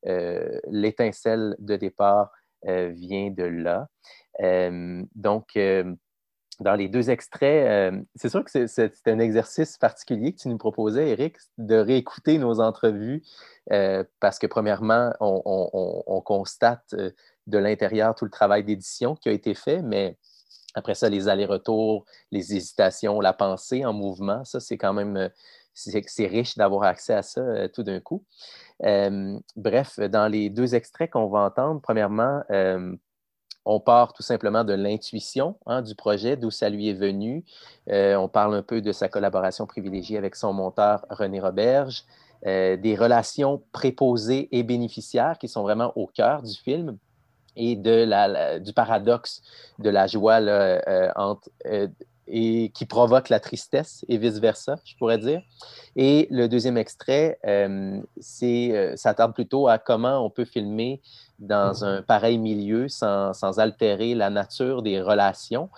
l'étincelle de départ vient de là. donc, dans les deux extraits, c'est sûr que c'est un exercice particulier que tu nous proposais, Eric, de réécouter nos entrevues, parce que premièrement, on constate de l'intérieur tout le travail d'édition qui a été fait, mais après ça, les allers-retours, les hésitations, la pensée en mouvement, ça, c'est quand même, euh, c'est riche d'avoir accès à ça euh, tout d'un coup. Euh, bref, dans les deux extraits qu'on va entendre, premièrement, on part tout simplement de l'intuition hein, du projet, d'où ça lui est venu. on parle un peu de sa collaboration privilégiée avec son monteur René Roberge, des relations préposées et bénéficiaires qui sont vraiment au cœur du film et de la, du paradoxe de la joie euh, entre, euh, et qui provoque la tristesse et vice-versa, je pourrais dire. Et le deuxième extrait, euh, c'est, s'attarde plutôt à comment on peut filmer dans un pareil milieu sans, sans altérer la nature des relations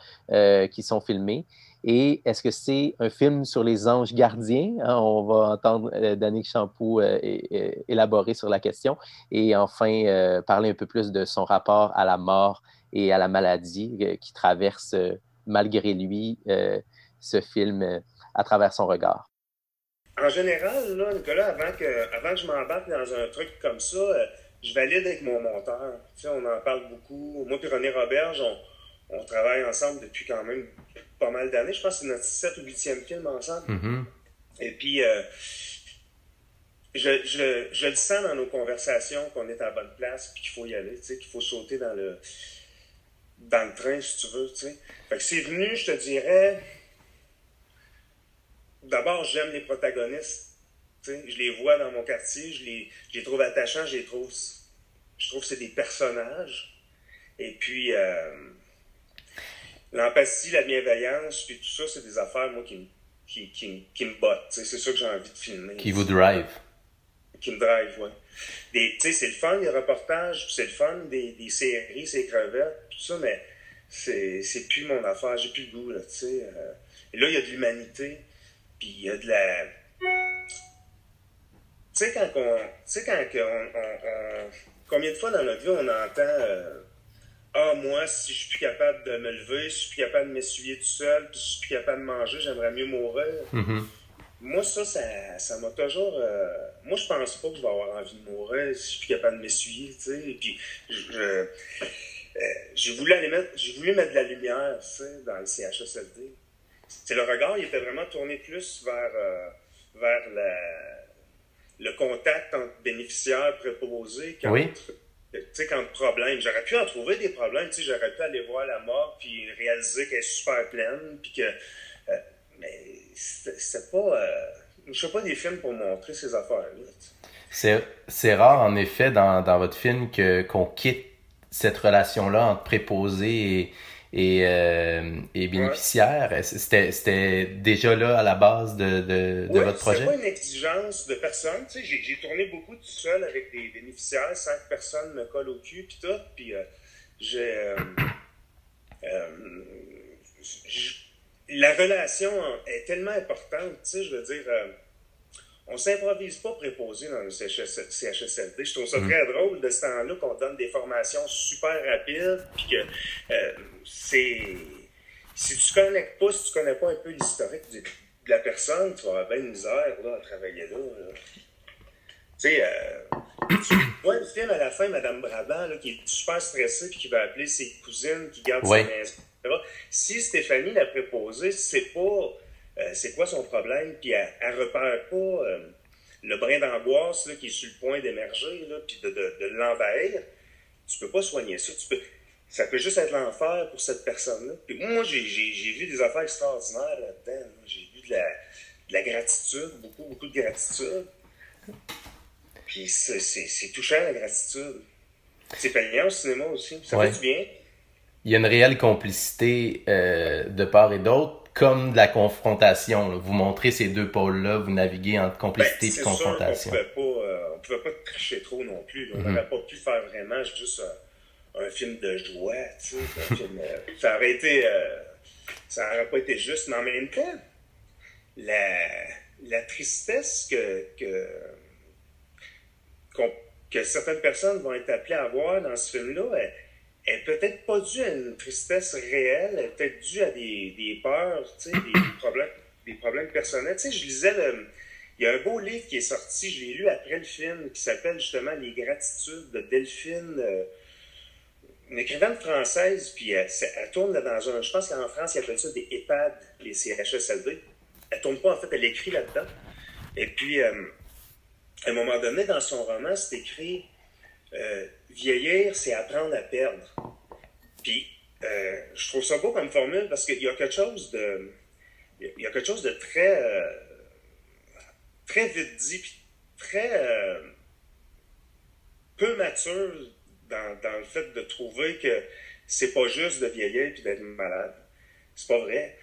qui sont filmées et est-ce que c'est un film sur les anges gardiens? Hein, on va entendre euh, Danick Champoux euh, élaborer sur la question. Et enfin, euh, parler un peu plus de son rapport à la mort et à la maladie qui traverse, malgré lui, ce film à travers son regard. En général, là, Nicolas, avant que, avant que je m'embarque dans un truc comme ça, je valide avec mon monteur. Tu sais, on en parle beaucoup. Moi et René Roberge, on, on travaille ensemble depuis quand même pas mal d'années. Je pense que c'est notre 7 ou 8e film ensemble. Mm-hmm. Et puis, euh, je, je, je, le sens dans nos conversations qu'on est à la bonne place puis qu'il faut y aller, qu'il faut sauter dans le, dans le train, si tu veux. Fait que c'est venu, je te dirais. D'abord, j'aime les protagonistes. Je les vois dans mon quartier, je les, je les trouve attachants, je les trouve. Je trouve que c'est des personnages. Et puis, euh, l'empathie, la bienveillance, puis tout ça, c'est des affaires, moi, qui, qui, qui, qui me bottent. C'est ça que j'ai envie de filmer. Qui vous drive. Qui me drive, c'est le fun, les reportages, c'est le fun des, des séries, ces crevettes, tout ça, mais c'est, c'est plus mon affaire, j'ai plus le goût, là, tu sais. Euh. et là, il y a de l'humanité, puis il y a de la... Tu sais, quand on... Quand on, on, Combien de fois dans notre vie on entend... Euh, ah, moi, si je suis plus capable de me lever, si je suis plus capable de m'essuyer tout seul, puis si je suis plus capable de manger, j'aimerais mieux mourir. Mm-hmm. Moi, ça, ça, m'a toujours. Euh, moi, je pense pas que je vais avoir envie de mourir si je suis plus capable de m'essuyer, tu sais. Puis, je, euh, j'ai voulu aller mettre, j'ai voulu mettre de la lumière, tu sais, dans le CHSLD. C'est le regard, il était vraiment tourné plus vers, euh, vers la, le contact entre bénéficiaires préposés qu'entre tu sais, quand problème, j'aurais pu en trouver des problèmes, tu sais, j'aurais pu aller voir la mort puis réaliser qu'elle est super pleine, puis que. Euh, mais c'est pas. Euh, je fais pas des films pour montrer ces affaires-là. C'est rare, en effet, dans, dans votre film, que qu'on quitte cette relation-là entre préposé et et, euh, et bénéficiaires. C'était déjà là à la base de, de, de votre projet? C'est pas une exigence de personne. J'ai tourné beaucoup tout seul avec des bénéficiaires, cinq personnes me collent au cul, puis tout. Puis euh, j'ai. Euh la relation est tellement importante, tu sais, je veux dire euh, on s'improvise pas préposé dans le CHSLD. Je trouve ça mm. très drôle de ce temps-là qu'on donne des formations super rapides, puis que euh, c'est. Si tu ne connais pas, si tu connais pas un peu l'historique de, la personne, tu vas avoir bien une misère là, à travailler là. Tu sais, euh, tu vois le film à la fin, Madame Brabant, là, qui est super stressée puis qui va appeler ses cousines qui gardent sa maison. Si Stéphanie l'a préposée, c'est pas euh, c'est quoi son problème, puis elle, ne repère pas euh, le brin d'angoisse qui est sur le point d'émerger, puis de, de, l'envahir, tu peux pas soigner ça. Tu peux, ça peut juste être l'enfer pour cette personne-là. Puis moi, j'ai, vu des affaires extraordinaires là-dedans. J'ai vu de la, gratitude, beaucoup, beaucoup de gratitude. Puis c'est, touchant, la gratitude. C'est payant au cinéma aussi. Ça fait du bien. Il y a une réelle complicité euh, de part et d'autre comme de la confrontation. Vous montrez ces deux pôles-là, vous naviguez entre complicité et confrontation. Sûr on ne euh, pouvait pas tricher trop non plus. On mhm. n'aurait pas pu faire vraiment juste un, film de joie. Tu sais, euh, ça aurait été. Euh, ça n'aurait pas été juste, mais en même temps, la, la tristesse que, que, que certaines personnes vont être appelées à voir dans ce film-là, elle est peut-être pas due à une tristesse réelle, elle est peut-être due à des, des peurs, des, problèmes, des problèmes personnels. Tu sais, je lisais le, il y a un beau livre qui est sorti, je l'ai lu après le film, qui s'appelle justement Les gratitudes de Delphine, euh, une écrivaine française, puis elle, tourne dans un, je pense qu'en France, ils appellent ça des EHPAD, les CHSLD. Elle tourne pas, en fait, elle écrit là-dedans. Et puis, euh, à un moment donné, dans son roman, c'est écrit euh, vieillir, c'est apprendre à perdre. Puis, euh, je trouve ça beau comme formule parce qu'il y a quelque chose de. Il y a quelque chose de très. Euh, très vite dit, puis très. peu mature dans, le fait de trouver que c'est pas juste de vieillir puis d'être malade. C'est pas vrai.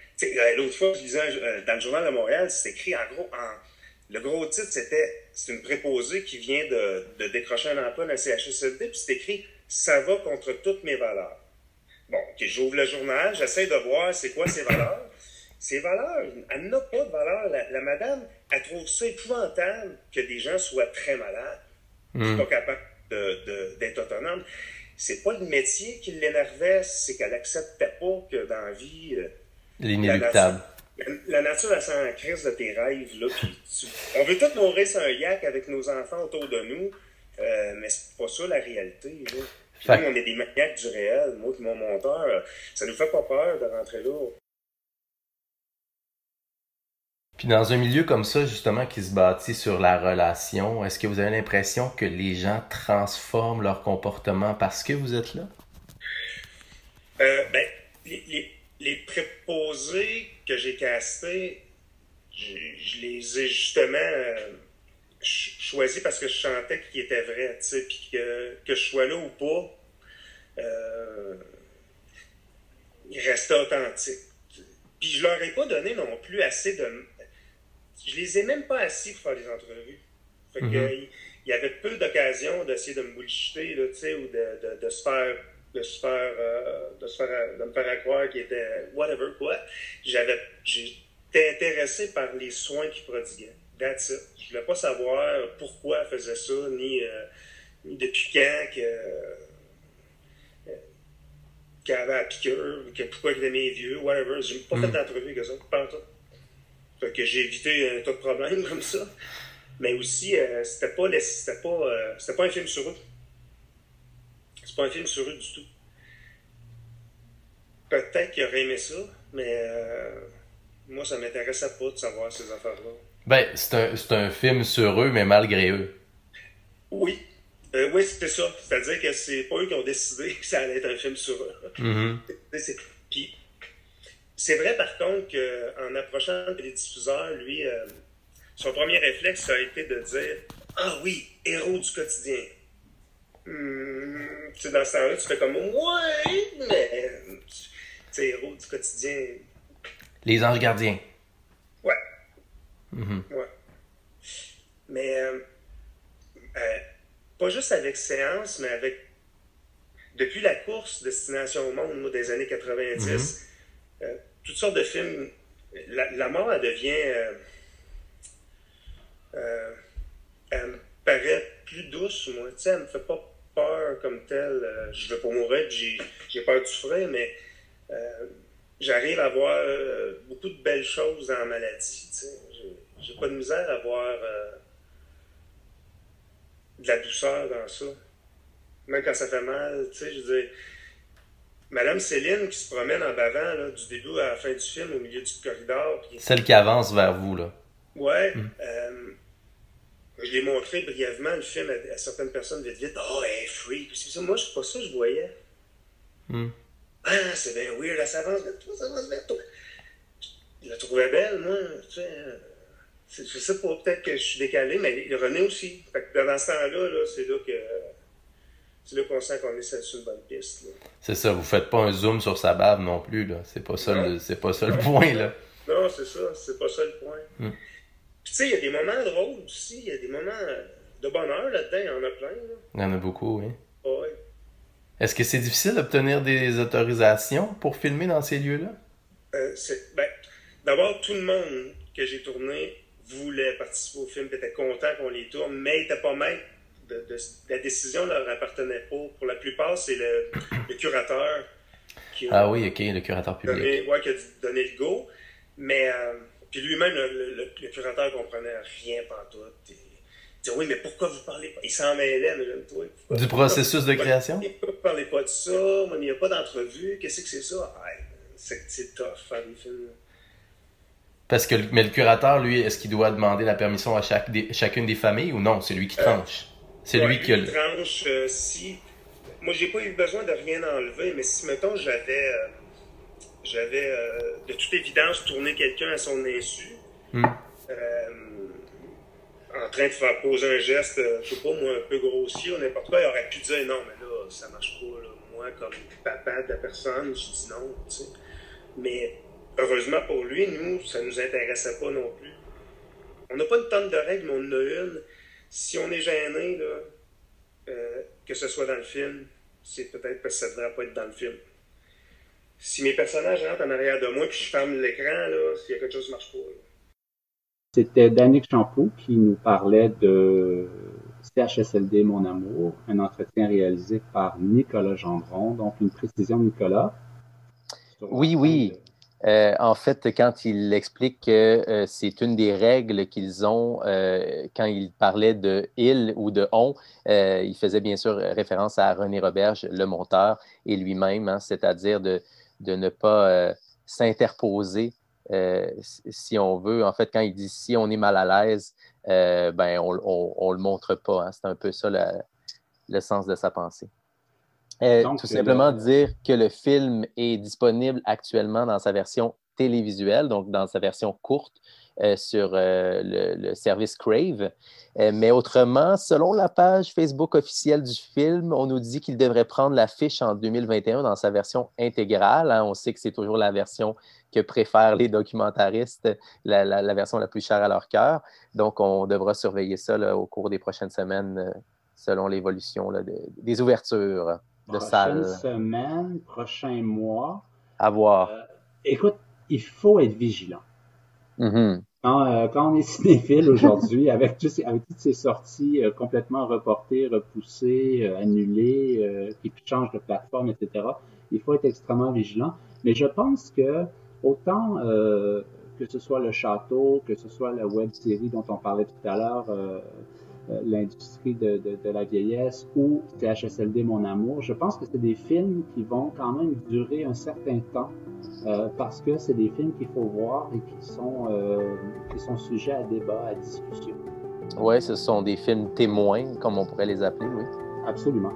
L'autre fois, je lisais dans le Journal de Montréal, c'est écrit en gros le gros titre, c'était c'est une préposée qui vient de, de, décrocher un emploi dans le CHSLD, puis c'est écrit Ça va contre toutes mes valeurs. Bon, ok, j'ouvre le journal, j'essaie de voir c'est quoi ces valeurs. Ces valeurs, elle n'a pas de valeur. La, madame, elle trouve ça épouvantable que des gens soient très malades, mmh. pas capables d'être autonomes. C'est pas le métier qui l'énervait, c'est qu'elle acceptait pas que dans la vie. Euh, L'inéluctable la nature, elle s'en crise de tes rêves. Là, On veut tous mourir sur un yak avec nos enfants autour de nous, euh, mais c'est pas ça la réalité. Là. nous, on est des maniaques du réel. Moi mon monteur, ça nous fait pas peur de rentrer là. Puis dans un milieu comme ça, justement, qui se bâtit sur la relation, est-ce que vous avez l'impression que les gens transforment leur comportement parce que vous êtes là? Euh, ben, les, les préposés que j'ai castés, je, les ai justement euh, choisis parce que je sentais qu'ils étaient vrais, tu sais, puis que, que, je sois là ou pas, euh, ils restaient authentiques. Puis je leur ai pas donné non plus assez de... Je les ai même pas assis pour faire des entrevues. Fait mm-hmm. il y avait peu d'occasions d'essayer de me bullshiter, tu sais, ou de, de, de se faire de se faire, euh, de, se faire de me faire croire qu'il était whatever quoi. J'avais, j'étais intéressé par les soins qu'il prodiguait. That's it. Je voulais pas savoir pourquoi elle faisait ça, ni, euh, ni depuis quand que. Euh, qui avait la piqûre, qui pourquoi il aimait les vieux, whatever. J'ai pas fait Mm. d'entrevue eux autres, pas en tout. Fait que j'ai évité un tas de problèmes comme ça. Mais aussi, c'était pas, les- c'était pas, c'était pas un film sur eux. C'est pas un film sur eux du tout. Peut-être qu'il aurait aimé ça, mais euh, moi, ça m'intéressait pas de savoir ces affaires-là. Ben, c'est un, c'est un film sur eux, mais malgré eux. Oui. Euh, oui, c'était ça. C'est-à-dire que c'est pas eux qui ont décidé que ça allait être un film sur eux. Mhm. C'est- Puis, c'est vrai par contre qu'en approchant les diffuseurs, lui, euh, son premier réflexe, ça a été de dire Ah oui, héros du quotidien. Hmm, tu dans ce temps-là, tu fais comme Ouais, mais. Tu héros du quotidien. Les anges gardiens. Ouais. Mhm. Ouais. Mais euh, euh, pas juste avec Séance, mais avec. Depuis la course Destination au Monde moi, des années 90, euh, toutes sortes de films. La, la mort, elle devient. elle me paraît plus douce, moi. Tu sais, elle me fait pas peur comme telle. Euh, je veux pas mourir, j'ai, j'ai peur de souffrir, mais euh, j'arrive à voir euh, beaucoup de belles choses dans la maladie. J'ai, pas de misère à voir euh, de la douceur dans ça. Même quand ça fait mal, tu sais, je veux dire. Madame Céline qui se promène en bavant là, du début à la fin du film au milieu du corridor. Celle qui avance vers vous, là. ouais, euh, je l'ai montré brièvement le film à, à certaines personnes vite vite. Oh, elle freak. C'est ça, moi, c'est pas ça que je voyais. Hmm. Ah, c'est bien weird, elle s'avance vers toi, ça s'avance vers toi. Je la trouvais belle, moi, tu sais. c'est- Je sais pas, peut-être que je suis décalé, mais René aussi. Fait que dans ce temps-là, là, c'est là que. C'est là qu'on sent qu'on est sur une bonne piste. C'est ça, vous faites pas un zoom sur sa bave non plus, là. C'est pas ça, le, c'est pas ça le point, là. Non, c'est ça, c'est pas ça le point. Mm. Puis tu sais, il y a des moments drôles aussi, il y a des moments de bonheur là-dedans, il y en a plein. Là. Il y en a beaucoup, oui. Ouais. Est-ce que c'est difficile d'obtenir des autorisations pour filmer dans ces lieux-là? Euh, ben, D'abord, tout le monde que j'ai tourné voulait participer au film, était content qu'on les tourne, mais n'était pas maître. De, de- la décision leur appartenait pas. Pour la plupart, c'est le, le curateur qui a, Ah oui, ok, le curateur public. donné, ouais, qui a donné le go. Mais euh, puis lui-même, le, le- le- le curateur comprenait rien pantoute. Il dit oui, mais pourquoi vous parlez pas? Il s'en mêlait, mais j'aime toi. Pourquoi- Du processus de création? Pourquoi vous parlez pas de ça? Moi, Il n'y a pas d'entrevue. Qu'est-ce que c'est ça? C'est c'est tough faire des films. Parce que, mais le curateur, lui, est-ce qu'il doit demander la permission à chaque des- chacune des familles ou non? C'est lui qui tranche. C'est Ouais, lui qui a le... il tranche euh, si. Moi, j'ai pas eu besoin de rien enlever, mais si, mettons, j'avais. euh, j'avais, euh, de toute évidence, tourné quelqu'un à son insu, Hmm. euh, en train de faire poser un geste, euh, je sais pas, moi, un peu grossier ou n'importe quoi, il aurait pu dire non, mais là, ça marche pas, là. Moi, comme papa de la personne, je dis non, tu sais. Mais heureusement pour lui, nous, ça nous intéressait pas non plus. On n'a pas une tonne de règles, mais on en a une. Si on est gêné, là, euh, que ce soit dans le film, c'est peut-être parce que ça ne devrait pas être dans le film. Si mes personnages rentrent en arrière de moi puis je ferme l'écran, là, s'il y a quelque chose qui ne marche pas. C'était Danick Champoux qui nous parlait de CHSLD Mon Amour, un entretien réalisé par Nicolas Gendron. Donc, une précision, Nicolas? Oui, oui. Euh, en fait, quand il explique que euh, c'est une des règles qu'ils ont euh, quand il parlait de il ou de on, euh, il faisait bien sûr référence à René Roberge, le monteur, et lui-même, hein, c'est-à-dire de, de ne pas euh, s'interposer euh, si on veut. En fait, quand il dit si on est mal à l'aise, euh, ben on, on le montre pas. hein. C'est un peu ça la- le sens de sa pensée. Donc, tout simplement le- dire que le film est disponible actuellement dans sa version télévisuelle, donc dans sa version courte sur euh, le, le service Crave. Euh, mais autrement, selon la page Facebook officielle du film, on nous dit qu'il devrait prendre l'affiche en 2021 dans sa version intégrale. hein. On sait que c'est toujours la version que préfèrent les documentaristes, la, la- la version la plus chère à leur cœur. Donc, on devra surveiller ça là, au cours des prochaines semaines euh, selon l'évolution de- des ouvertures de Prochaine salles semaine, prochain mois. à voir. Euh, écoute, il faut être vigilant. Mhm. Quand, euh, quand on est cinéphile aujourd'hui, avec, avec toutes ces sorties euh, complètement reportées, repoussées, euh, annulées, euh, qui changent de plateforme, etc., il faut être extrêmement vigilant. Mais je pense que autant que ce soit le château, que ce soit la web série dont on parlait tout à l'heure, euh, l'industrie de, de, la vieillesse ou THSLD Mon Amour, je pense que c'est des films qui vont quand même durer un certain temps euh, parce que c'est des films qu'il faut voir et qui sont, euh, qui sont sujets à débat, à discussion. Oui, ce sont des films témoins, comme on pourrait les appeler, oui. Absolument.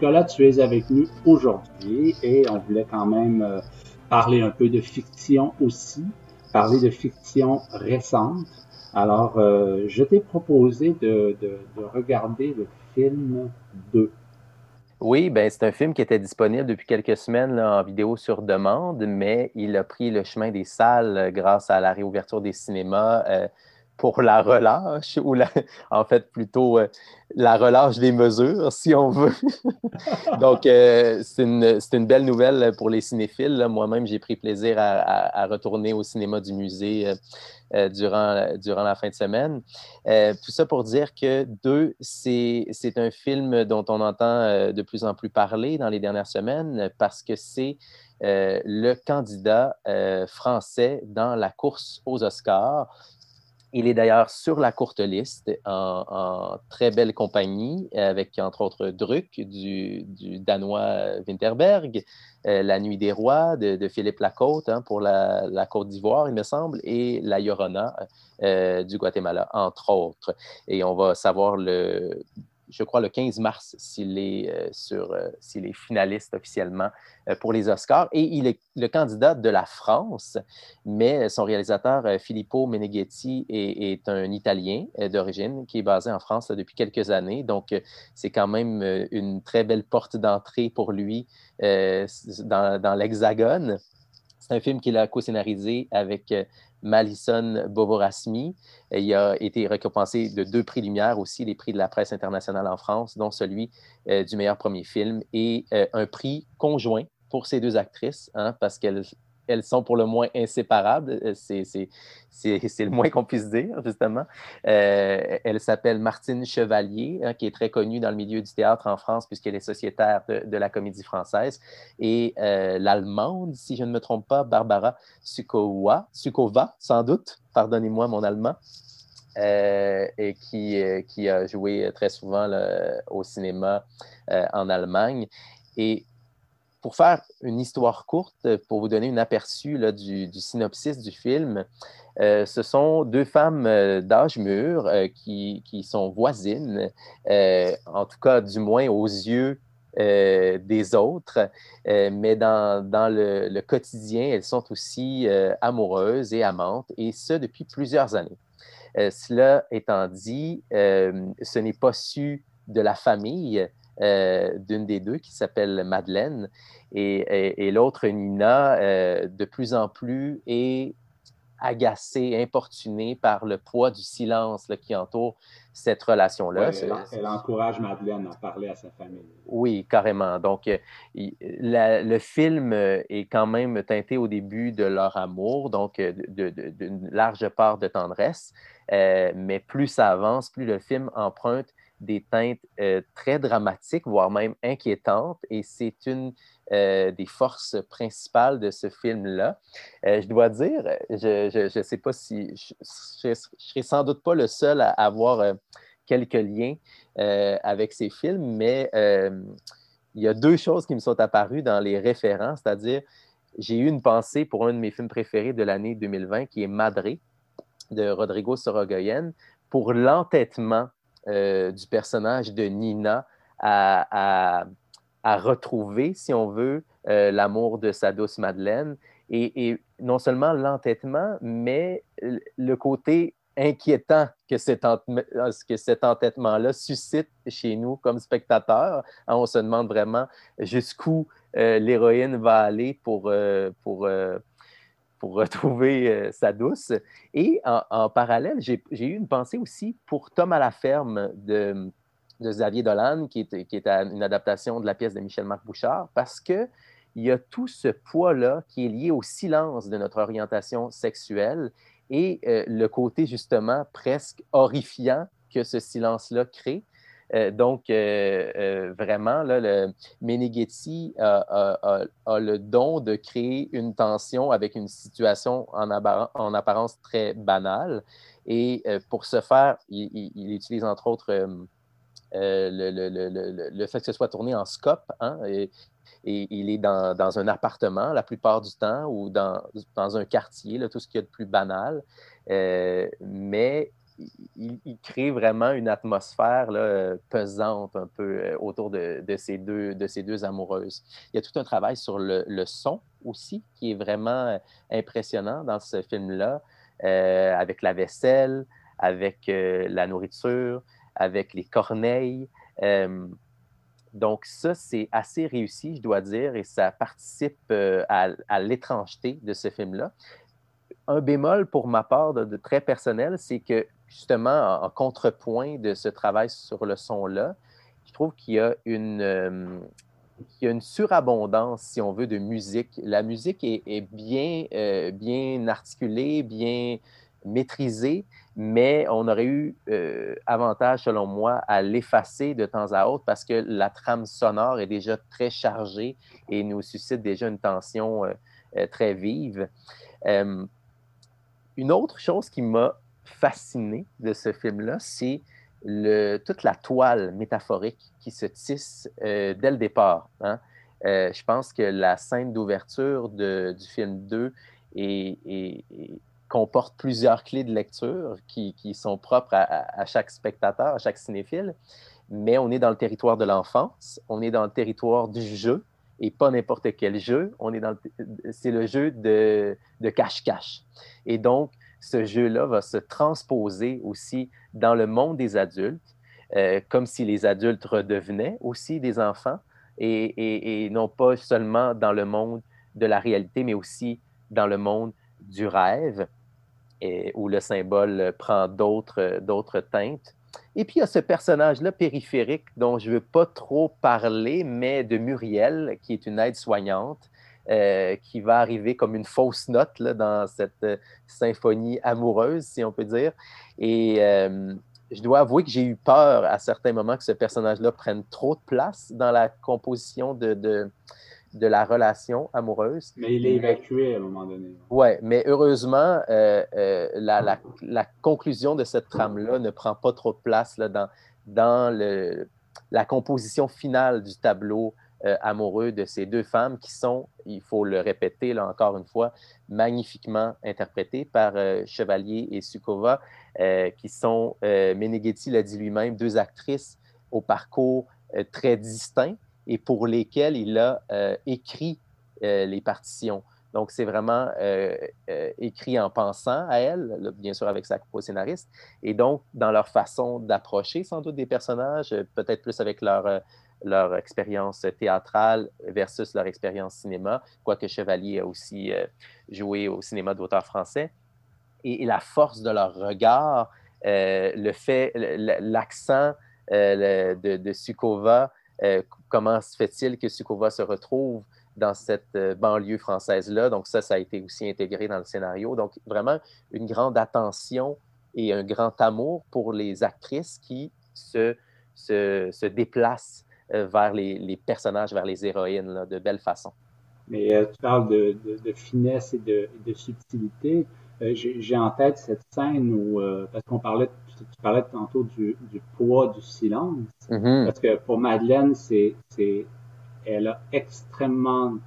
Nicolas, tu es avec nous aujourd'hui et on voulait quand même euh, parler un peu de fiction aussi, parler de fiction récente. Alors, euh, je t'ai proposé de, regarder le film 2. Oui, ben c'est un film qui était disponible depuis quelques semaines en vidéo sur demande, mais il a pris le chemin des salles euh, grâce à la réouverture des cinémas pour la relâche, ou la, en fait plutôt euh, la relâche des mesures, si on veut. Donc, euh, c'est une, une, belle nouvelle pour les cinéphiles. Moi-même, j'ai pris plaisir à, retourner au cinéma du musée euh, durant, durant la fin de semaine. tout ça pour dire que Deux, c'est un film dont on entend de plus en plus parler dans les dernières semaines parce que c'est le candidat français dans la course aux Oscars. Il est d'ailleurs sur la courte liste en, très belle compagnie, avec entre autres Druck du, Danois Winterberg, euh, La Nuit des Rois de, Philippe Lacôte hein, pour la, Côte d'Ivoire, il me semble, et La Llorona euh, du Guatemala, entre autres. Et on va savoir le, je crois, le 15 mars s'il est, euh, euh, est finaliste officiellement euh, pour les Oscars. Et il est le candidat de la France, mais son réalisateur, Filippo Meneghetti, est, un Italien d'origine qui est basé en France depuis quelques années. Donc, c'est quand même une très belle porte d'entrée pour lui dans, dans l'Hexagone. C'est un film qu'il a co-scénarisé avec Malison Boborasmi. Il a été récompensé de deux prix Lumière aussi, les prix de la presse internationale en France, dont celui euh, du meilleur premier film et euh, un prix conjoint pour ces deux actrices, hein, parce qu'elles elles sont pour le moins inséparables. Euh, c'est le moins qu'on puisse dire, justement. Euh, elle s'appelle Martine Chevalier, hein, qui est très connue dans le milieu du théâtre en France, puisqu'elle est sociétaire de, la comédie française. Et euh, l'allemande, si je ne me trompe pas, Barbara Sukova, Sukova sans doute, pardonnez-moi mon allemand. et qui, qui, a joué très souvent au cinéma en Allemagne. Et pour faire une histoire courte, pour vous donner un aperçu du, synopsis du film, euh, ce sont deux femmes euh, d'âge mûr euh, qui, sont voisines, en tout cas du moins aux yeux des autres, mais dans, le, quotidien, elles sont aussi amoureuses et amantes, et ce depuis plusieurs années. cela étant dit, ce n'est pas su de la famille, euh, d'une des deux qui s'appelle Madeleine et, l'autre Nina, euh, de plus en plus est agacée, importunée par le poids du silence qui entoure cette relation-là. elle, encourage Madeleine à parler à sa famille. Oui, carrément. Donc, euh, le film est quand même teinté au début de leur amour, donc d'une large part de tendresse, mais plus ça avance, plus le film emprunte des teintes euh, très dramatiques, voire même inquiétantes, et c'est une euh, des forces principales de ce film-là. Euh, je dois dire, je ne sais pas si je ne serai sans doute pas le seul à avoir quelques liens avec ces films, mais il y a deux choses qui me sont apparues dans les référents, c'est-à-dire j'ai eu une pensée pour un de mes films préférés de l'année 2020 qui est Madré de Rodrigo Sorogoyen pour l'entêtement du personnage de Nina à, retrouver, si on veut, l'amour de sa douce Madeleine. et non seulement l'entêtement, mais le côté inquiétant que cet, que cet entêtement-là suscite chez nous comme spectateurs. Hein, on se demande vraiment jusqu'où euh, l'héroïne va aller pour, euh, pour, euh, pour retrouver sa douce. Et en, parallèle, j'ai eu une pensée aussi pour Tom à la ferme de, de Xavier Dolan, qui est, qui est une adaptation de la pièce de Michel-Marc Bouchard, parce que il y a tout ce poids-là qui est lié au silence de notre orientation sexuelle et euh, le côté justement presque horrifiant que ce silence-là crée. Euh, donc, euh, vraiment, là, le Meneghetti a, le don de créer une tension avec une situation en, en apparence très banale. Et pour ce faire, il, utilise entre autres le, fait que ce soit tourné en scope. Hein, et, il est dans, un appartement la plupart du temps ou dans, un quartier, tout ce qui est de plus banal. Euh, mais il, crée vraiment une atmosphère pesante un peu euh, autour de, ces deux, de ces deux amoureuses. Il y a tout un travail sur le, son aussi qui est vraiment euh, impressionnant dans ce film-là, avec la vaisselle, avec la nourriture, avec les corneilles. Donc, ça, c'est assez réussi, je dois dire, et ça participe euh, à, l'étrangeté de ce film-là. Un bémol pour ma part de, très personnel, c'est que justement, en, contrepoint de ce travail sur le son-là, je trouve qu'il y a une, euh, une surabondance, si on veut, de musique. La musique est, bien, euh, bien articulée, bien maîtrisée, mais on aurait eu euh, avantage, selon moi, à l'effacer de temps à autre parce que la trame sonore est déjà très chargée et nous suscite déjà une tension euh, très vive. une autre chose qui m'a fasciné de ce film-là, c'est toute la toile métaphorique qui se tisse dès le départ. Hein. je pense que la scène d'ouverture du film 2 est, comporte plusieurs clés de lecture qui, sont propres à, chaque spectateur, à chaque cinéphile. Mais on est dans le territoire de l'enfance, on est dans le territoire du jeu, et pas n'importe quel jeu. On est dans c'est le jeu de, cache-cache. Et donc, ce jeu-là va se transposer aussi dans le monde des adultes, euh, comme si les adultes redevenaient aussi des enfants, et, et, non pas seulement dans le monde de la réalité, mais aussi dans le monde du rêve où le symbole prend d'autres teintes. Et puis, il y a ce personnage-là périphérique dont je ne veux pas trop parler, mais de Muriel, qui est une aide-soignante, euh, qui va arriver comme une fausse note là, dans cette euh, symphonie amoureuse, si on peut dire. Et euh, je dois avouer que j'ai eu peur à certains moments que ce personnage-là prenne trop de place dans la composition de, de, de la relation amoureuse. Mais il est évacué à un moment donné. Oui, mais heureusement, la, la, conclusion de cette trame-là ne prend pas trop de place là, dans, dans le, la composition finale du tableau euh, amoureux de ces deux femmes qui sont, il faut le répéter là encore une fois, magnifiquement interprétées par Chevalier et Sukova, qui sont, Meneghetti l'a dit lui-même, deux actrices au parcours très distinct, et pour lesquels il a euh, écrit euh, les partitions. Donc, c'est vraiment euh, écrit en pensant à elle, bien sûr avec sa co-scénariste, et donc dans leur façon d'approcher sans doute des personnages, peut-être plus avec leur, leur expérience théâtrale versus leur expérience cinéma, quoique Chevalier a aussi joué au cinéma d'auteur français, et, la force de leur regard, le fait, l'accent de, de Sukova, euh, comment se fait-il que Sukova se retrouve dans cette euh, banlieue française-là? Donc ça, ça a été aussi intégré dans le scénario. Donc vraiment une grande attention et un grand amour pour les actrices qui se, se, déplacent euh, vers les, les, personnages, vers les héroïnes de belle façon. Mais tu parles de, de, finesse et de, de subtilité. J'ai en tête cette scène où, parce qu'on parlait tu parlais tantôt du, du poids du silence. Mhm. Parce que pour Madeleine, c'est, elle a extrêmement de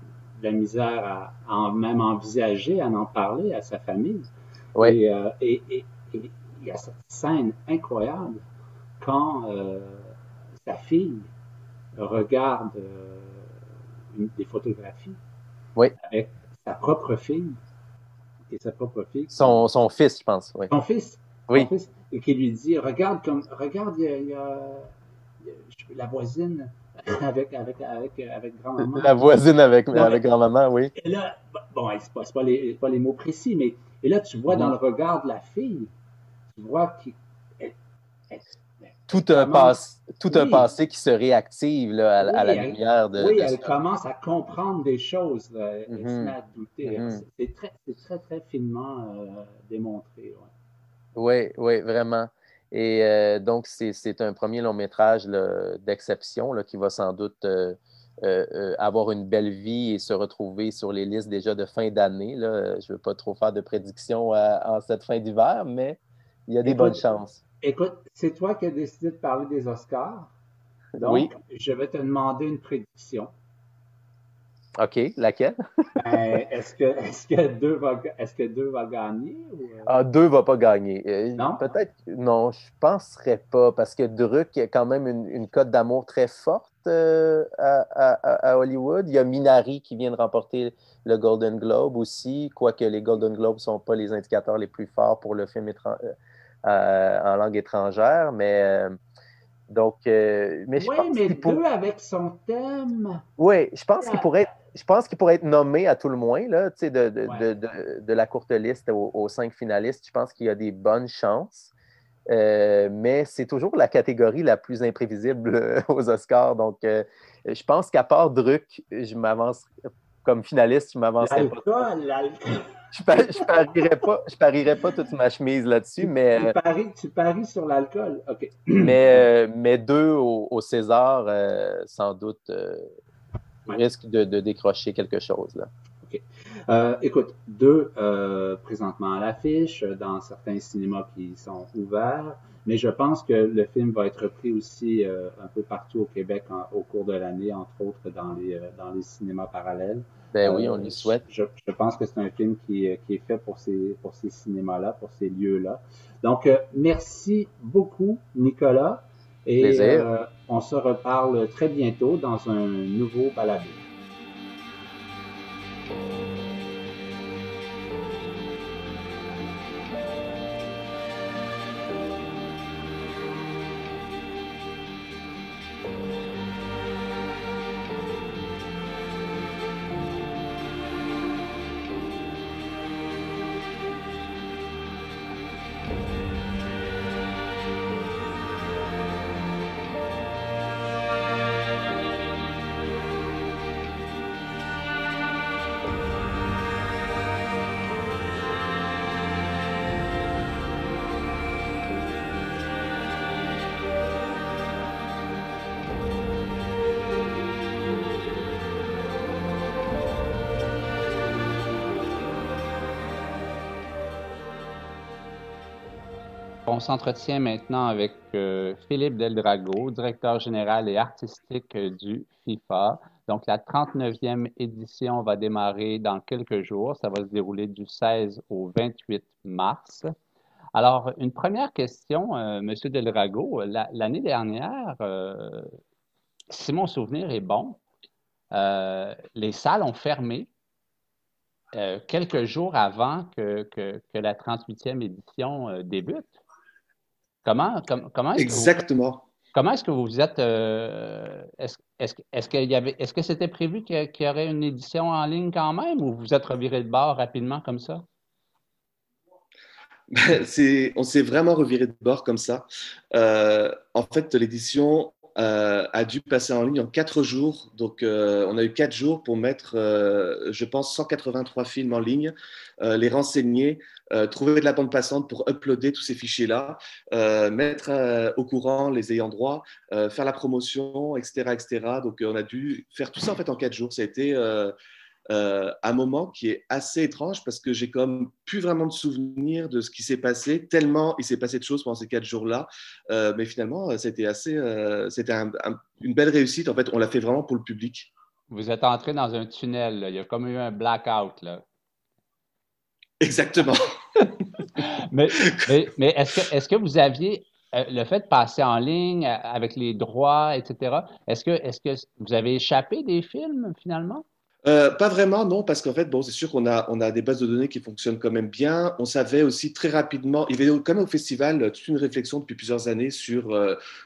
la misère à, à en- même envisager, à en parler à sa famille. Oui. Et, euh, et, et- et il y a cette scène incroyable quand euh, sa fille regarde euh, une- des photographies Oui. avec sa propre fille et sa propre fille. Son, son fils, je pense. Oui. Son fils. Oui. Son fils, et qui lui dit Regarde, comme, regarde, il y a, il y la voisine avec, avec, avec, avec grand-maman. La voisine avec, grand-maman, oui. Et là, bon, c'est pas, pas, les, pas les mots précis, mais et là, tu vois dans le regard de la fille, tu vois qu'il. elle- elle- Tout un, Comment- passe- tout un Oui. passé qui se réactive là, à, à la elle- lumière de. oui, de elle ce- commence à comprendre des choses. là. Elle Mhm. se met à douter. Mhm. C'est- C'est très, très, très finement euh, démontré. ouais. Oui, oui, vraiment. Et euh, donc, c'est un premier long métrage d'exception qui va sans doute euh, euh, euh, avoir une belle vie et se retrouver sur les listes déjà de fin d'année. Je ne veux pas trop faire de prédictions euh, en cette fin d'hiver, mais il y a des bonnes chances. Écoute, c'est toi qui as décidé de parler des Oscars. Donc, Oui. je vais te demander une prédiction. OK, laquelle? Ben, est-ce que deux va est-ce que deux va gagner ou, euh, Ah, deux va pas gagner. Euh, Non? Peut-être, non, je penserais pas, parce que Druck a quand même une, une cote d'amour très forte euh, à, à- à Hollywood. Il y a Minari qui vient de remporter le Golden Globe aussi, quoique les Golden Globes ne sont pas les indicateurs les plus forts pour le film étran- euh, en langue étrangère, mais euh, donc, euh, mais je Oui, pense mais pour- deux avec son thème. oui, je pense qu'il Ouais. pourrait être, je pense qu'il pourrait être nommé à tout le moins là, de, de, Ouais. de, de- la courte liste aux, aux cinq finalistes. Je pense qu'il y a des bonnes chances. Euh, mais c'est toujours la catégorie la plus imprévisible euh, aux Oscars. Donc, euh, je pense qu'à part Druck, je m'avance comme finaliste, je m'avancerais pas. L'alcool, l'alcool. Je, par- je parierais pas, je parierais pas toute ma chemise là-dessus, mais, Tu euh, paries, tu paries sur l'alcool. OK. mais, euh, mais deux au, au César, euh, sans doute, euh, Ouais. risquent de, de décrocher quelque chose. Là. Euh, écoute, deux euh, présentement à l'affiche, euh, dans certains cinémas qui sont ouverts, mais je pense que le film va être repris aussi euh, un peu partout au Québec en- au cours de l'année, entre autres dans les, euh, dans les cinémas parallèles. Ben oui, Euh, on lui souhaite. Je, je pense que c'est un film qui, est- qui est fait pour ces, pour ces cinémas-là, pour ces lieux-là. Donc, euh, merci beaucoup, Nicolas. Et Plaisir. euh, on se reparle très bientôt dans un nouveau balado. On s'entretient maintenant avec euh, Philippe Deldrago, directeur général et artistique euh, du FIFA. Donc, la 39e édition va démarrer dans quelques jours. Ça va se dérouler du 16 au 28 mars. Alors, une première question, euh, Monsieur Deldrago. La- L'année dernière, euh, si mon souvenir est bon, euh, les salles ont fermé quelques jours avant que, que- que la 38e édition débute. Comment, com- comment est-ce que vous- Exactement. comment est-ce que vous êtes. euh, est-ce, est-ce, est-ce qu'il y avait, est-ce que c'était prévu qu'il y, aurait une édition en ligne quand même ou vous êtes reviré de bord rapidement comme ça? C'est, on s'est vraiment reviré de bord comme ça. Euh, en fait, l'édition euh, a dû passer en ligne en quatre jours. Donc, euh, on a eu quatre jours pour mettre, euh, je pense, 183 films en ligne, les renseigner, trouver de la bande passante pour uploader tous ces fichiers-là, mettre au courant les ayants droit, faire la promotion, etc., etc. Donc, on a dû faire tout ça en fait en quatre jours. Ça a été euh, euh, un moment qui est assez étrange parce que j'ai comme plus vraiment de souvenirs de ce qui s'est passé, tellement il s'est passé de choses pendant ces quatre jours-là. Euh, mais finalement, c'était assez, c'était une belle réussite. En fait, on l'a fait vraiment pour le public. Vous êtes entré dans un tunnel. Il y a comme eu un blackout. Là. Exactement. mais, mais, est-ce que, est que vous aviez euh, le fait de passer en ligne euh, avec les droits, etc., est-ce que, est que vous avez échappé des films finalement? Euh, pas vraiment, non, parce qu'en fait, bon, c'est sûr qu'on a, on a des bases de données qui fonctionnent quand même bien. On savait aussi très rapidement, il y avait quand même au festival toute une réflexion depuis plusieurs années sur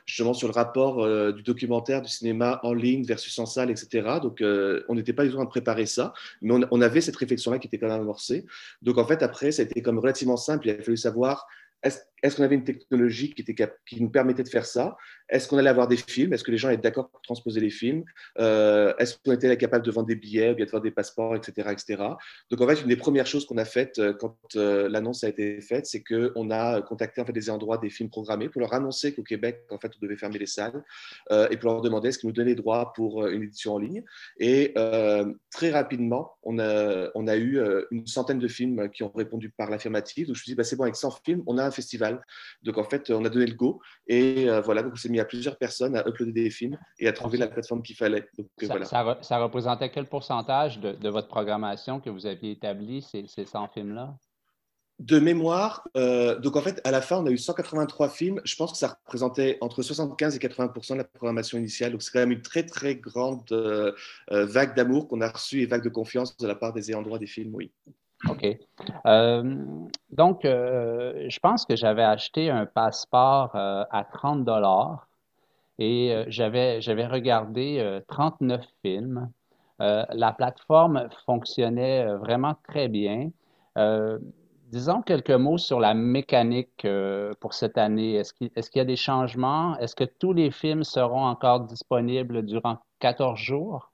justement sur le rapport du documentaire, du cinéma en ligne versus en salle, etc. Donc, on n'était pas du tout en train de préparer ça, mais on, on avait cette réflexion-là qui était quand même amorcée. Donc, en fait, après, ça a été comme relativement simple. Il a fallu savoir est-ce qu'on avait une technologie qui, nous permettait de faire ça? Est-ce qu'on allait avoir des films? Est-ce que les gens étaient d'accord pour transposer les films? Euh, Est-ce qu'on était capable de vendre des billets, ou bien de vendre des passeports, etc., etc. Donc, en fait, une des premières choses qu'on a faites euh, quand euh, l'annonce a été faite, c'est qu'on a contacté en des endroits des films programmés pour leur annoncer qu'au Québec, en fait, on devait fermer les salles et pour leur demander est-ce qu'ils nous donnaient les droits pour une édition en ligne. Et très rapidement, on a, on a eu une centaine de films qui ont répondu par l'affirmative. Donc, je me suis dit, bah, c'est bon, avec 100 films, on a un festival. Donc en fait, on a donné le go et euh, voilà, donc on s'est mis à plusieurs personnes à uploader des films et à trouver la plateforme qu'il fallait. Donc, euh, ça, voilà. ça, représentait quel pourcentage de, votre programmation que vous aviez établi, ces, ces 100 films-là? De mémoire, euh, donc en fait, à la fin, on a eu 183 films. Je pense que ça représentait entre 75 et 80 de la programmation initiale. Donc c'est quand même une très très grande vague d'amour qu'on a reçue et vague de confiance de la part des ayants droit des films, oui. OK. Euh, donc, euh, je pense que j'avais acheté un passeport euh, à 30 dollars et j'avais, j'avais regardé 39 films. la plateforme fonctionnait vraiment très bien. disons quelques mots sur la mécanique pour cette année. Est-ce qu'il, est-ce qu'il y a des changements? Est-ce que tous les films seront encore disponibles durant 14 jours?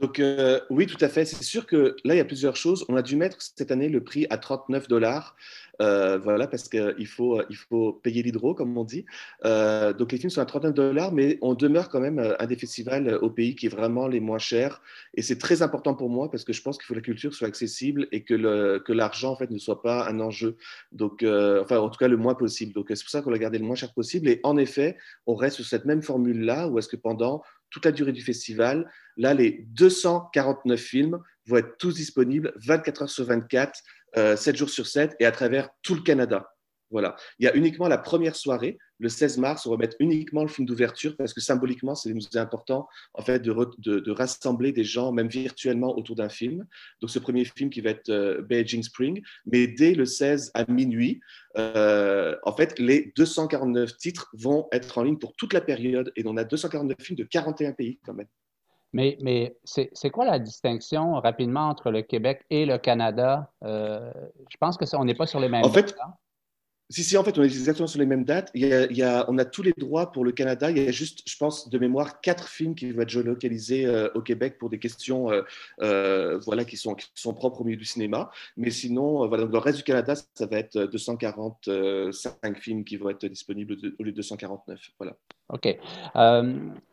Donc euh, oui, tout à fait. C'est sûr que là, il y a plusieurs choses. On a dû mettre cette année le prix à 39 dollars. Euh, voilà, parce qu'il faut, il faut payer l'hydro, comme on dit. Euh, donc les films sont à 39 dollars, mais on demeure quand même un des festivals au pays qui est vraiment les moins chers. Et c'est très important pour moi parce que je pense qu'il faut que la culture soit accessible et que, le, que l'argent en fait ne soit pas un enjeu. Donc, enfin, en tout cas, le moins possible. Donc c'est pour ça qu'on l'a gardé le moins cher possible. Et en effet, on reste sur cette même formule-là où est-ce que pendant toute la durée du festival. Là, les 249 films vont être tous disponibles 24 heures sur 24, 7 euh, jours sur 7 et à travers tout le Canada. Voilà. Il y a uniquement la première soirée, le 16 mars, on va mettre uniquement le film d'ouverture parce que symboliquement, c'est important en fait de, de, rassembler des gens, même virtuellement, autour d'un film. Donc, ce premier film qui va être euh, Beijing Spring, mais dès le 16 à minuit, euh, en fait, les 249 titres vont être en ligne pour toute la période et on a 249 films de 41 pays quand même. Mais, mais c'est quoi la distinction rapidement entre le Québec et le Canada? Euh, je pense que on n'est pas sur les mêmes. En fait, si, si, en fait, on est exactement sur les mêmes dates. Il y, a, on a tous les droits pour le Canada. Il y a juste, je pense, de mémoire, quatre films qui vont être géolocalisés euh, au Québec pour des questions euh, euh, voilà, qui, sont, qui sont propres au milieu du cinéma. Mais sinon, voilà, dans le reste du Canada, ça va être 245 films qui vont être disponibles au lieu de 249. Voilà. OK.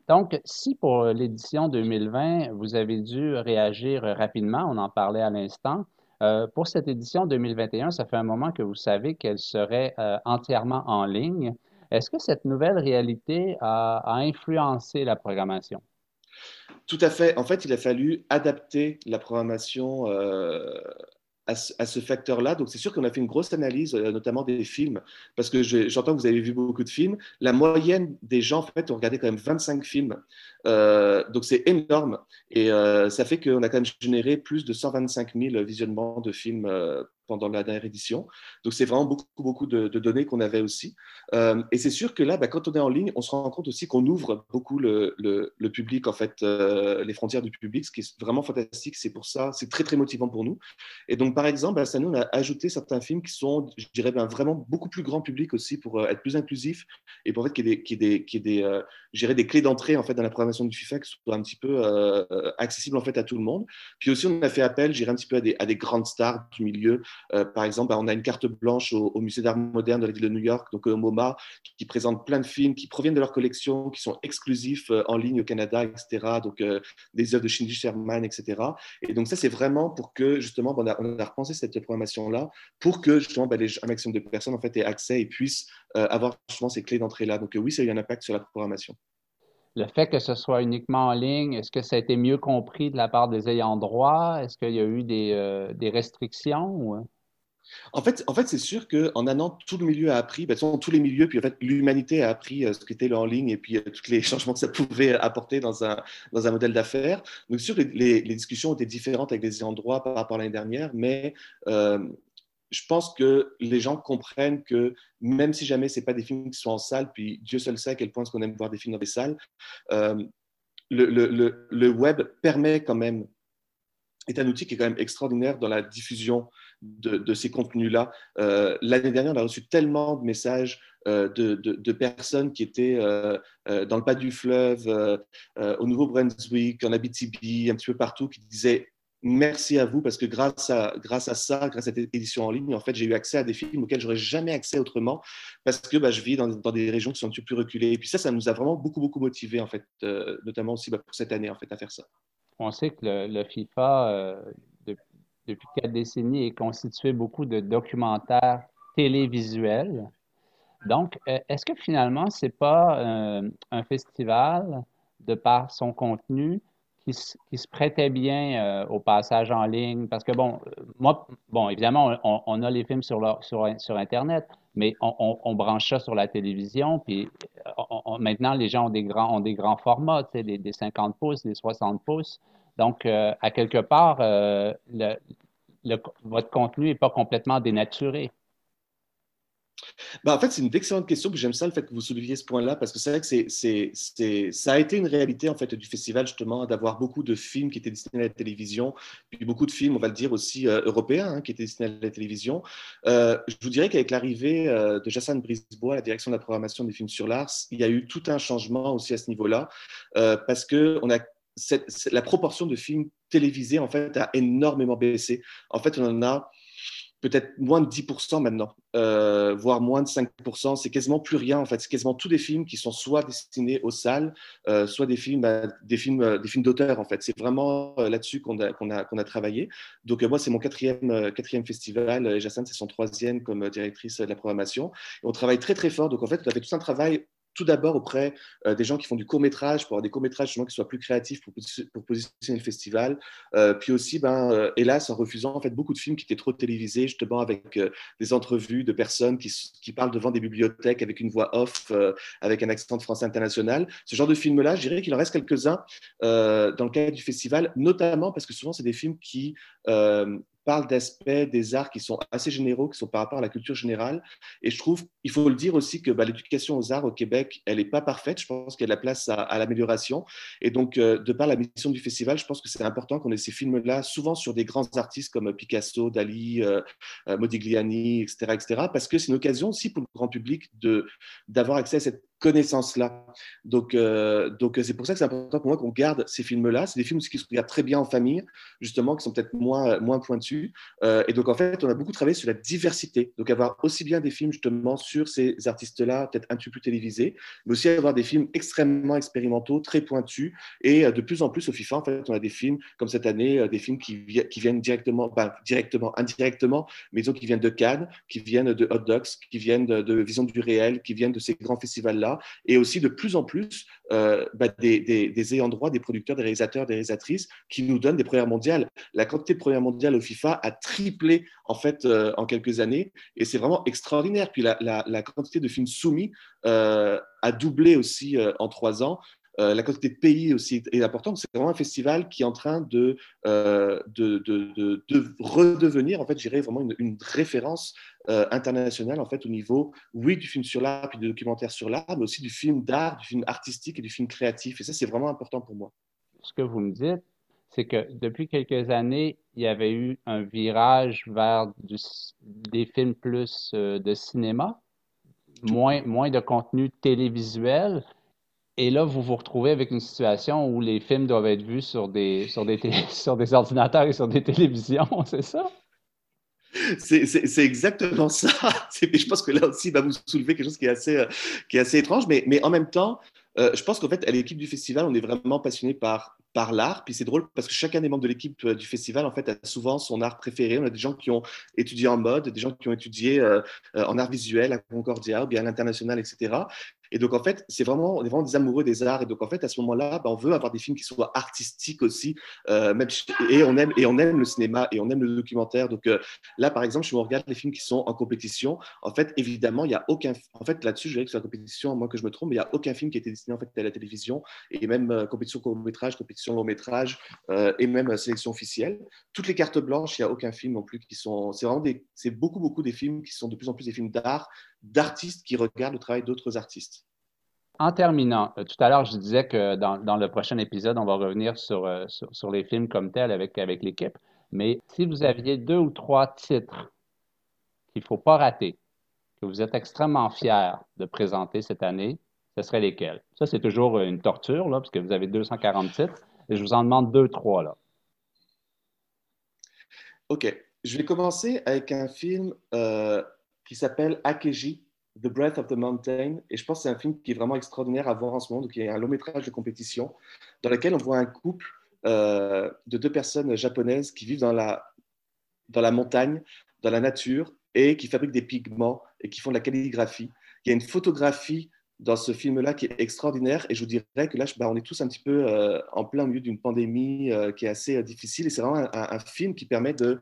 donc, si pour l'édition 2020, vous avez dû réagir rapidement, on en parlait à l'instant, euh, pour cette édition 2021, ça fait un moment que vous savez qu'elle serait euh, entièrement en ligne. Est-ce que cette nouvelle réalité a, influencé la programmation? Tout à fait. En fait, il a fallu adapter la programmation euh, à ce, facteur-là. Donc, c'est sûr qu'on a fait une grosse analyse, notamment des films, parce que j'entends que vous avez vu beaucoup de films. La moyenne des gens, en fait, ont regardé quand même 25 films. Euh, donc c'est énorme et euh, ça fait qu'on a quand même généré plus de 125 000 visionnements de films euh, pendant la dernière édition. Donc c'est vraiment beaucoup, beaucoup de, données qu'on avait aussi. et c'est sûr que là, bah, quand on est en ligne, on se rend compte aussi qu'on ouvre beaucoup le, public, en fait, les frontières du public, ce qui est vraiment fantastique. C'est pour ça, c'est très, très motivant pour nous. Et donc, par exemple, bah, ça nous, on a ajouté certains films qui sont, je dirais, ben, vraiment beaucoup plus grand public aussi pour être plus inclusif et pour fait qu'il y ait des, des, des, des clés d'entrée en fait, dans la programmation du FIFA qui soit un petit peu euh, accessible en fait à tout le monde. Puis aussi, on a fait appel, j'irai un petit peu à à des, grandes stars du milieu, par exemple, bah, on a une carte blanche au, Musée d'art moderne de la ville de New York, donc au MoMA, qui, présente plein de films qui proviennent de leur collection, qui sont exclusifs en ligne au Canada, etc. Donc des œuvres de Shinji Sherman, etc. Et donc ça, c'est vraiment pour que justement, on a, repensé cette programmation-là pour que justement bah, un maximum de personnes en aient accès et puissent avoir justement ces clés d'entrée-là. Donc oui, ça a eu un impact sur la programmation le fait que ce soit uniquement en ligne, est-ce que ça a été mieux compris de la part des ayants droit? Est-ce qu'il y a eu des, euh, restrictions? Hein? En fait, en fait c'est sûr qu'en un an, tout le milieu a appris, ben, tous les milieux, puis en fait, l'humanité a appris euh, ce qu'était le en ligne et puis euh, tous les changements que ça pouvait apporter dans un, dans un modèle d'affaires. Donc, sûr, les, les, discussions étaient différentes avec les ayants droit par rapport à l'année dernière, mais je pense que les gens comprennent que même si jamais ce n'est pas des films qui sont en salle, puis Dieu seul sait à quel point qu'on aime voir des films dans des salles, euh, le, web permet quand même, est un outil qui est quand même extraordinaire dans la diffusion de, ces contenus-là. Euh, l'année dernière, on a reçu tellement de messages euh, de, personnes qui étaient dans le pas du fleuve, au Nouveau-Brunswick, en Abitibi, un petit peu partout, qui disaient merci à vous parce que grâce à, grâce à ça, grâce à cette édition en ligne, en fait, j'ai eu accès à des films auxquels j'aurais jamais accès autrement parce que bah, je vis dans, des régions qui sont un peu plus reculées. Et puis ça, ça nous a vraiment beaucoup, beaucoup motivé en fait, euh, notamment aussi bah, pour cette année, en fait, à faire ça. On sait que le, FIFA, euh, depuis quatre décennies, est constitué beaucoup de documentaires télévisuels. Donc, euh, est-ce que finalement, c'est pas un festival de par son contenu qui, se prêtait bien euh, au passage en ligne. Parce que, bon, moi, bon, évidemment, on, a les films sur, sur, sur Internet, mais on, branche ça sur la télévision. Puis maintenant, les gens ont des grands, ont des grands formats, sais, des, 50 pouces, des 60 pouces. Donc, euh, à quelque part, euh, le, votre contenu n'est pas complètement dénaturé. Bah, en fait, c'est une excellente question, puis j'aime ça le fait que vous souleviez ce point-là, parce que c'est vrai que c'est, c'est, ça a été une réalité en fait du festival justement d'avoir beaucoup de films qui étaient destinés à la télévision, puis beaucoup de films, on va le dire aussi euh, européens, hein, qui étaient destinés à la télévision. Euh, je vous dirais qu'avec l'arrivée euh, de Jassan Brisbois à la direction de la programmation des films sur l'art, il y a eu tout un changement aussi à ce niveau-là, parce que on a la proportion de films télévisés en fait a énormément baissé. En fait, on en a peut-être moins de 10% maintenant, euh, voire moins de 5%. C'est quasiment plus rien en fait. C'est quasiment tous des films qui sont soit destinés aux salles, euh, soit des films, bah, des films, euh, des films d'auteur en fait. C'est vraiment là-dessus qu'on a, qu'on a, qu'on a travaillé. Donc moi, c'est mon quatrième, quatrième festival. Et Jacinthe, c'est son troisième comme directrice de la programmation. on travaille très très fort. Donc en fait, on a fait tout un travail tout d'abord auprès euh, des gens qui font du court métrage, pour avoir des courts métrages qui soient plus créatifs pour, pour positionner le festival. Euh, puis aussi, ben, euh, hélas, en refusant en fait beaucoup de films qui étaient trop télévisés, justement avec des entrevues de personnes qui, qui, parlent devant des bibliothèques avec une voix off, avec un accent de français international. Ce genre de films-là, je dirais qu'il en reste quelques-uns dans le cadre du festival, notamment parce que souvent c'est des films qui parle d'aspects des arts qui sont assez généraux, qui sont par rapport à la culture générale. Et je trouve, il faut le dire aussi que bah, l'éducation aux arts au Québec, elle n'est pas parfaite. Je pense qu'il y a de la place à, l'amélioration. Et donc, euh, de par la mission du festival, je pense que c'est important qu'on ait ces films-là, souvent sur des grands artistes comme Picasso, Dali, euh, euh, Modigliani, etc., etc., parce que c'est une occasion aussi pour le grand public d'avoir accès à cette connaissance-là. Donc, euh, donc c'est pour ça que c'est important pour moi qu'on garde ces films-là. C'est des films qui se regardent très bien en famille, justement, qui sont peut-être moins, moins pointus. Euh, et donc, en fait, on a beaucoup travaillé sur la diversité. Donc, avoir aussi bien des films, justement, sur ces artistes-là, peut-être un petit peu plus télévisés, mais aussi avoir des films extrêmement expérimentaux, très pointus. Et euh, de plus en plus, au FIFA, en fait, on a des films, comme cette année, des films qui, viennent directement, ben, directement, indirectement, mais disons qui viennent de Cannes, qui viennent de Hot Dogs, qui viennent de Vision du réel, qui viennent de ces grands festivals-là et aussi de plus en plus euh, bah, des, ayants droit, des producteurs, des réalisateurs, des réalisatrices qui nous donnent des premières mondiales. La quantité de premières mondiales au FIFA a triplé en fait euh, en quelques années et c'est vraiment extraordinaire. Puis la, quantité de films soumis euh, a doublé aussi en trois ans. Euh, la quantité de pays aussi est importante. C'est vraiment un festival qui est en train de, euh, de, de, de, redevenir, en fait, j'irais vraiment une, référence euh, internationale, en fait, au niveau, oui, du film sur l'art, puis du documentaire sur l'art, mais aussi du film d'art, du film artistique et du film créatif. Et ça, c'est vraiment important pour moi. Ce que vous me dites, c'est que depuis quelques années, il y avait eu un virage vers du, des films plus de cinéma, moins, moins de contenu télévisuel. Et là, vous vous retrouvez avec une situation où les films doivent être vus sur des, sur des, ordinateurs et sur des télévisions, c'est ça? C'est exactement ça. Je pense que là aussi, il va vous soulever quelque chose qui est assez, euh, qui est assez étrange, mais, mais en même temps, euh, je pense qu'en fait, à l'équipe du festival, on est vraiment passionné par, par l'art. Puis c'est drôle parce que chacun des membres de l'équipe euh, du festival, en fait, a souvent son art préféré. On a des gens qui ont étudié en mode, des gens qui ont étudié en art visuel à Concordia ou bien à l'international, etc. Et donc, en fait, c'est vraiment, on est vraiment des amoureux des arts. Et donc, en fait, à ce moment-là, ben, on veut avoir des films qui soient artistiques aussi. Euh, et, on aime, et on aime le cinéma et on aime le documentaire. Donc, euh, là, par exemple, si on regarde les films qui sont en compétition, en fait, évidemment, il n'y a aucun. En fait, là-dessus, je dirais que c'est la compétition, à moins que je me trompe, il n'y a aucun film qui a été destiné en fait, à la télévision. Et même euh, compétition court-métrage, compétition long-métrage et même sélection officielle. Toutes les cartes blanches, il n'y a aucun film non plus qui sont. C'est vraiment des. C'est beaucoup, beaucoup des films qui sont de plus en plus des films d'art, d'artistes qui regardent le travail d'autres artistes. En terminant, euh, tout à l'heure, je disais que dans, le prochain épisode, on va revenir euh, sur, sur, les films comme tels avec, avec l'équipe. Mais si vous aviez deux ou trois titres qu'il ne faut pas rater, que vous êtes extrêmement fiers de présenter cette année, ce seraient lesquels? Ça, c'est toujours une torture, là, parce que vous avez 240 titres. Et je vous en demande deux, trois, là. OK. Je vais commencer avec un film euh, qui s'appelle Akeji The Breath of the Mountain. Et je pense que c'est un film qui est vraiment extraordinaire à voir en ce moment. Y a un long métrage de compétition dans lequel on voit un couple euh, de deux personnes japonaises qui vivent dans la, dans la montagne, dans la nature, et qui fabriquent des pigments et qui font de la calligraphie. Il y a une photographie dans ce film-là qui est extraordinaire. Et je vous dirais que là, bah, on est tous un petit peu euh, en plein milieu d'une pandémie euh, qui est assez difficile. Et c'est vraiment un, film qui permet de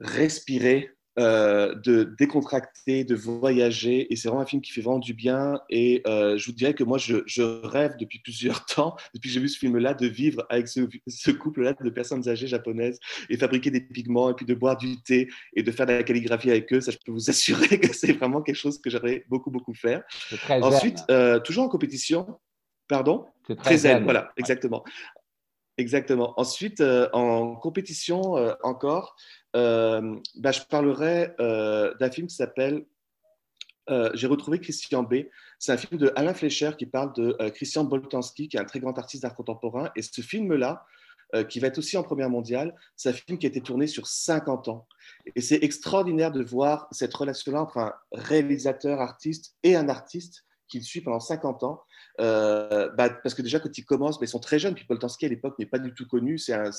respirer euh, de décontracter, de voyager. Et c'est vraiment un film qui fait vraiment du bien. Et euh, je vous dirais que moi, je, rêve depuis plusieurs temps, depuis que j'ai vu ce film-là, de vivre avec ce, couple-là de personnes âgées japonaises et fabriquer des pigments et puis de boire du thé et de faire de la calligraphie avec eux. Ça, je peux vous assurer que c'est vraiment quelque chose que j'aimerais beaucoup, beaucoup faire. Ensuite, euh, toujours en compétition. Pardon? Très, très zen, voilà, exactement. Exactement. Ensuite, en compétition encore, euh, bah, je parlerai euh, d'un film qui s'appelle euh, J'ai retrouvé Christian B. C'est un film de Alain Fleischer qui parle de Christian Boltanski, qui est un très grand artiste d'art contemporain. Et ce film-là, qui va être aussi en première mondiale, c'est un film qui a été tourné sur 50 ans. Et c'est extraordinaire de voir cette relation-là entre un réalisateur artiste et un artiste qui le suit pendant 50 ans. Euh, bah, parce que déjà, quand ils commencent, bah, ils sont très jeunes. Puis Paul Tansky, à l'époque, n'est pas du tout connu. C'est un,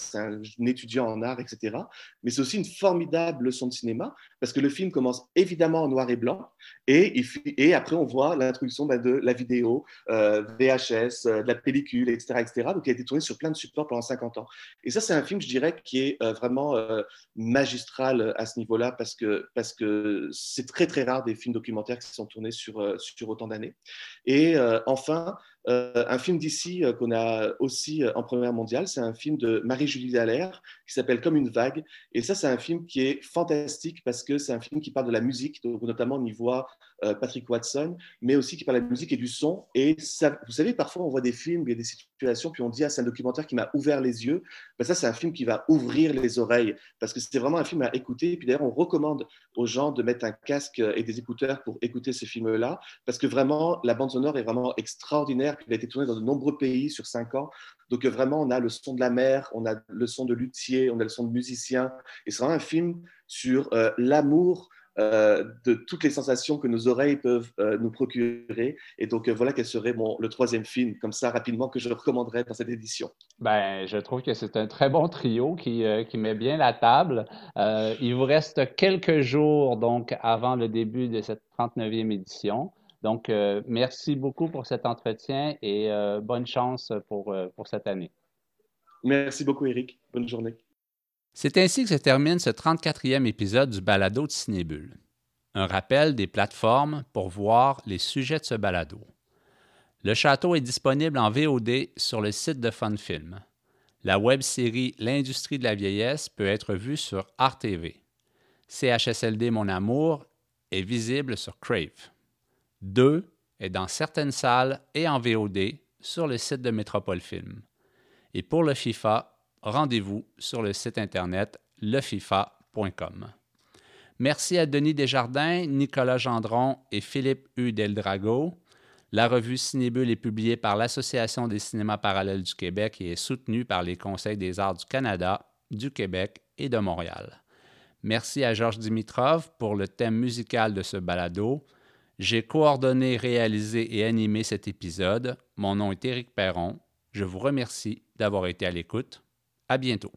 étudiant en art, etc. Mais c'est aussi une formidable leçon de cinéma, parce que le film commence évidemment en noir et blanc. Et, après, on voit l'introduction bah, de la vidéo, euh, VHS, euh, de la pellicule, etc., etc. Donc, il a été tourné sur plein de supports pendant 50 ans. Et ça, c'est un film, je dirais, qui est vraiment magistral à ce niveau-là, parce que parce que c'est très, très rare des films documentaires qui sont tournés sur, sur autant d'années. Et enfin, un film d'ici euh, qu'on a aussi euh, en première mondiale, c'est un film de Marie-Julie Dallaire qui s'appelle Comme une vague. Et ça, c'est un film qui est fantastique parce que c'est un film qui parle de la musique, donc notamment on y voit Patrick Watson, mais aussi qui parle de la musique et du son. Et vous savez, parfois on voit des films, il y a des situations, puis on dit ah c'est un documentaire qui m'a ouvert les yeux. Ben, ça, c'est un film qui va ouvrir les oreilles parce que c'est vraiment un film à écouter. Et puis d'ailleurs, on recommande aux gens de mettre un casque et des écouteurs pour écouter ce film-là parce que vraiment la bande sonore est vraiment extraordinaire il a été tourné dans de nombreux pays sur cinq ans. Donc vraiment, on a le son de la mer, on a le son de luthier, on a le son de musicien. Et c'est vraiment un film sur euh, l'amour euh, de toutes les sensations que nos oreilles peuvent euh, nous procurer. Et donc voilà quel serait mon, le troisième film, comme ça rapidement, que je recommanderais dans cette édition. Ben, je trouve que c'est un très bon trio qui, qui met bien la table. il vous reste quelques jours donc avant le début de cette 39e édition. Donc, euh, merci beaucoup pour cet entretien et euh, bonne chance pour, euh, pour cette année. Merci beaucoup, Eric. Bonne journée. C'est ainsi que se termine ce 34e épisode du balado de Cinébule. Un rappel des plateformes pour voir les sujets de ce balado. Le château est disponible en VOD sur le site de Funfilm. La web-série L'industrie de la vieillesse peut être vue sur RTV. CHSLD Mon Amour est visible sur Crave. 2 est dans certaines salles et en VOD sur le site de Métropole Film. Et pour le FIFA, rendez-vous sur le site internet lefifa.com. Merci à Denis Desjardins, Nicolas Gendron et Philippe U. Deldrago. La revue Cinébule est publiée par l'Association des cinémas parallèles du Québec et est soutenue par les Conseils des arts du Canada, du Québec et de Montréal. Merci à Georges Dimitrov pour le thème musical de ce balado. J'ai coordonné, réalisé et animé cet épisode. Mon nom est Éric Perron. Je vous remercie d'avoir été à l'écoute. À bientôt.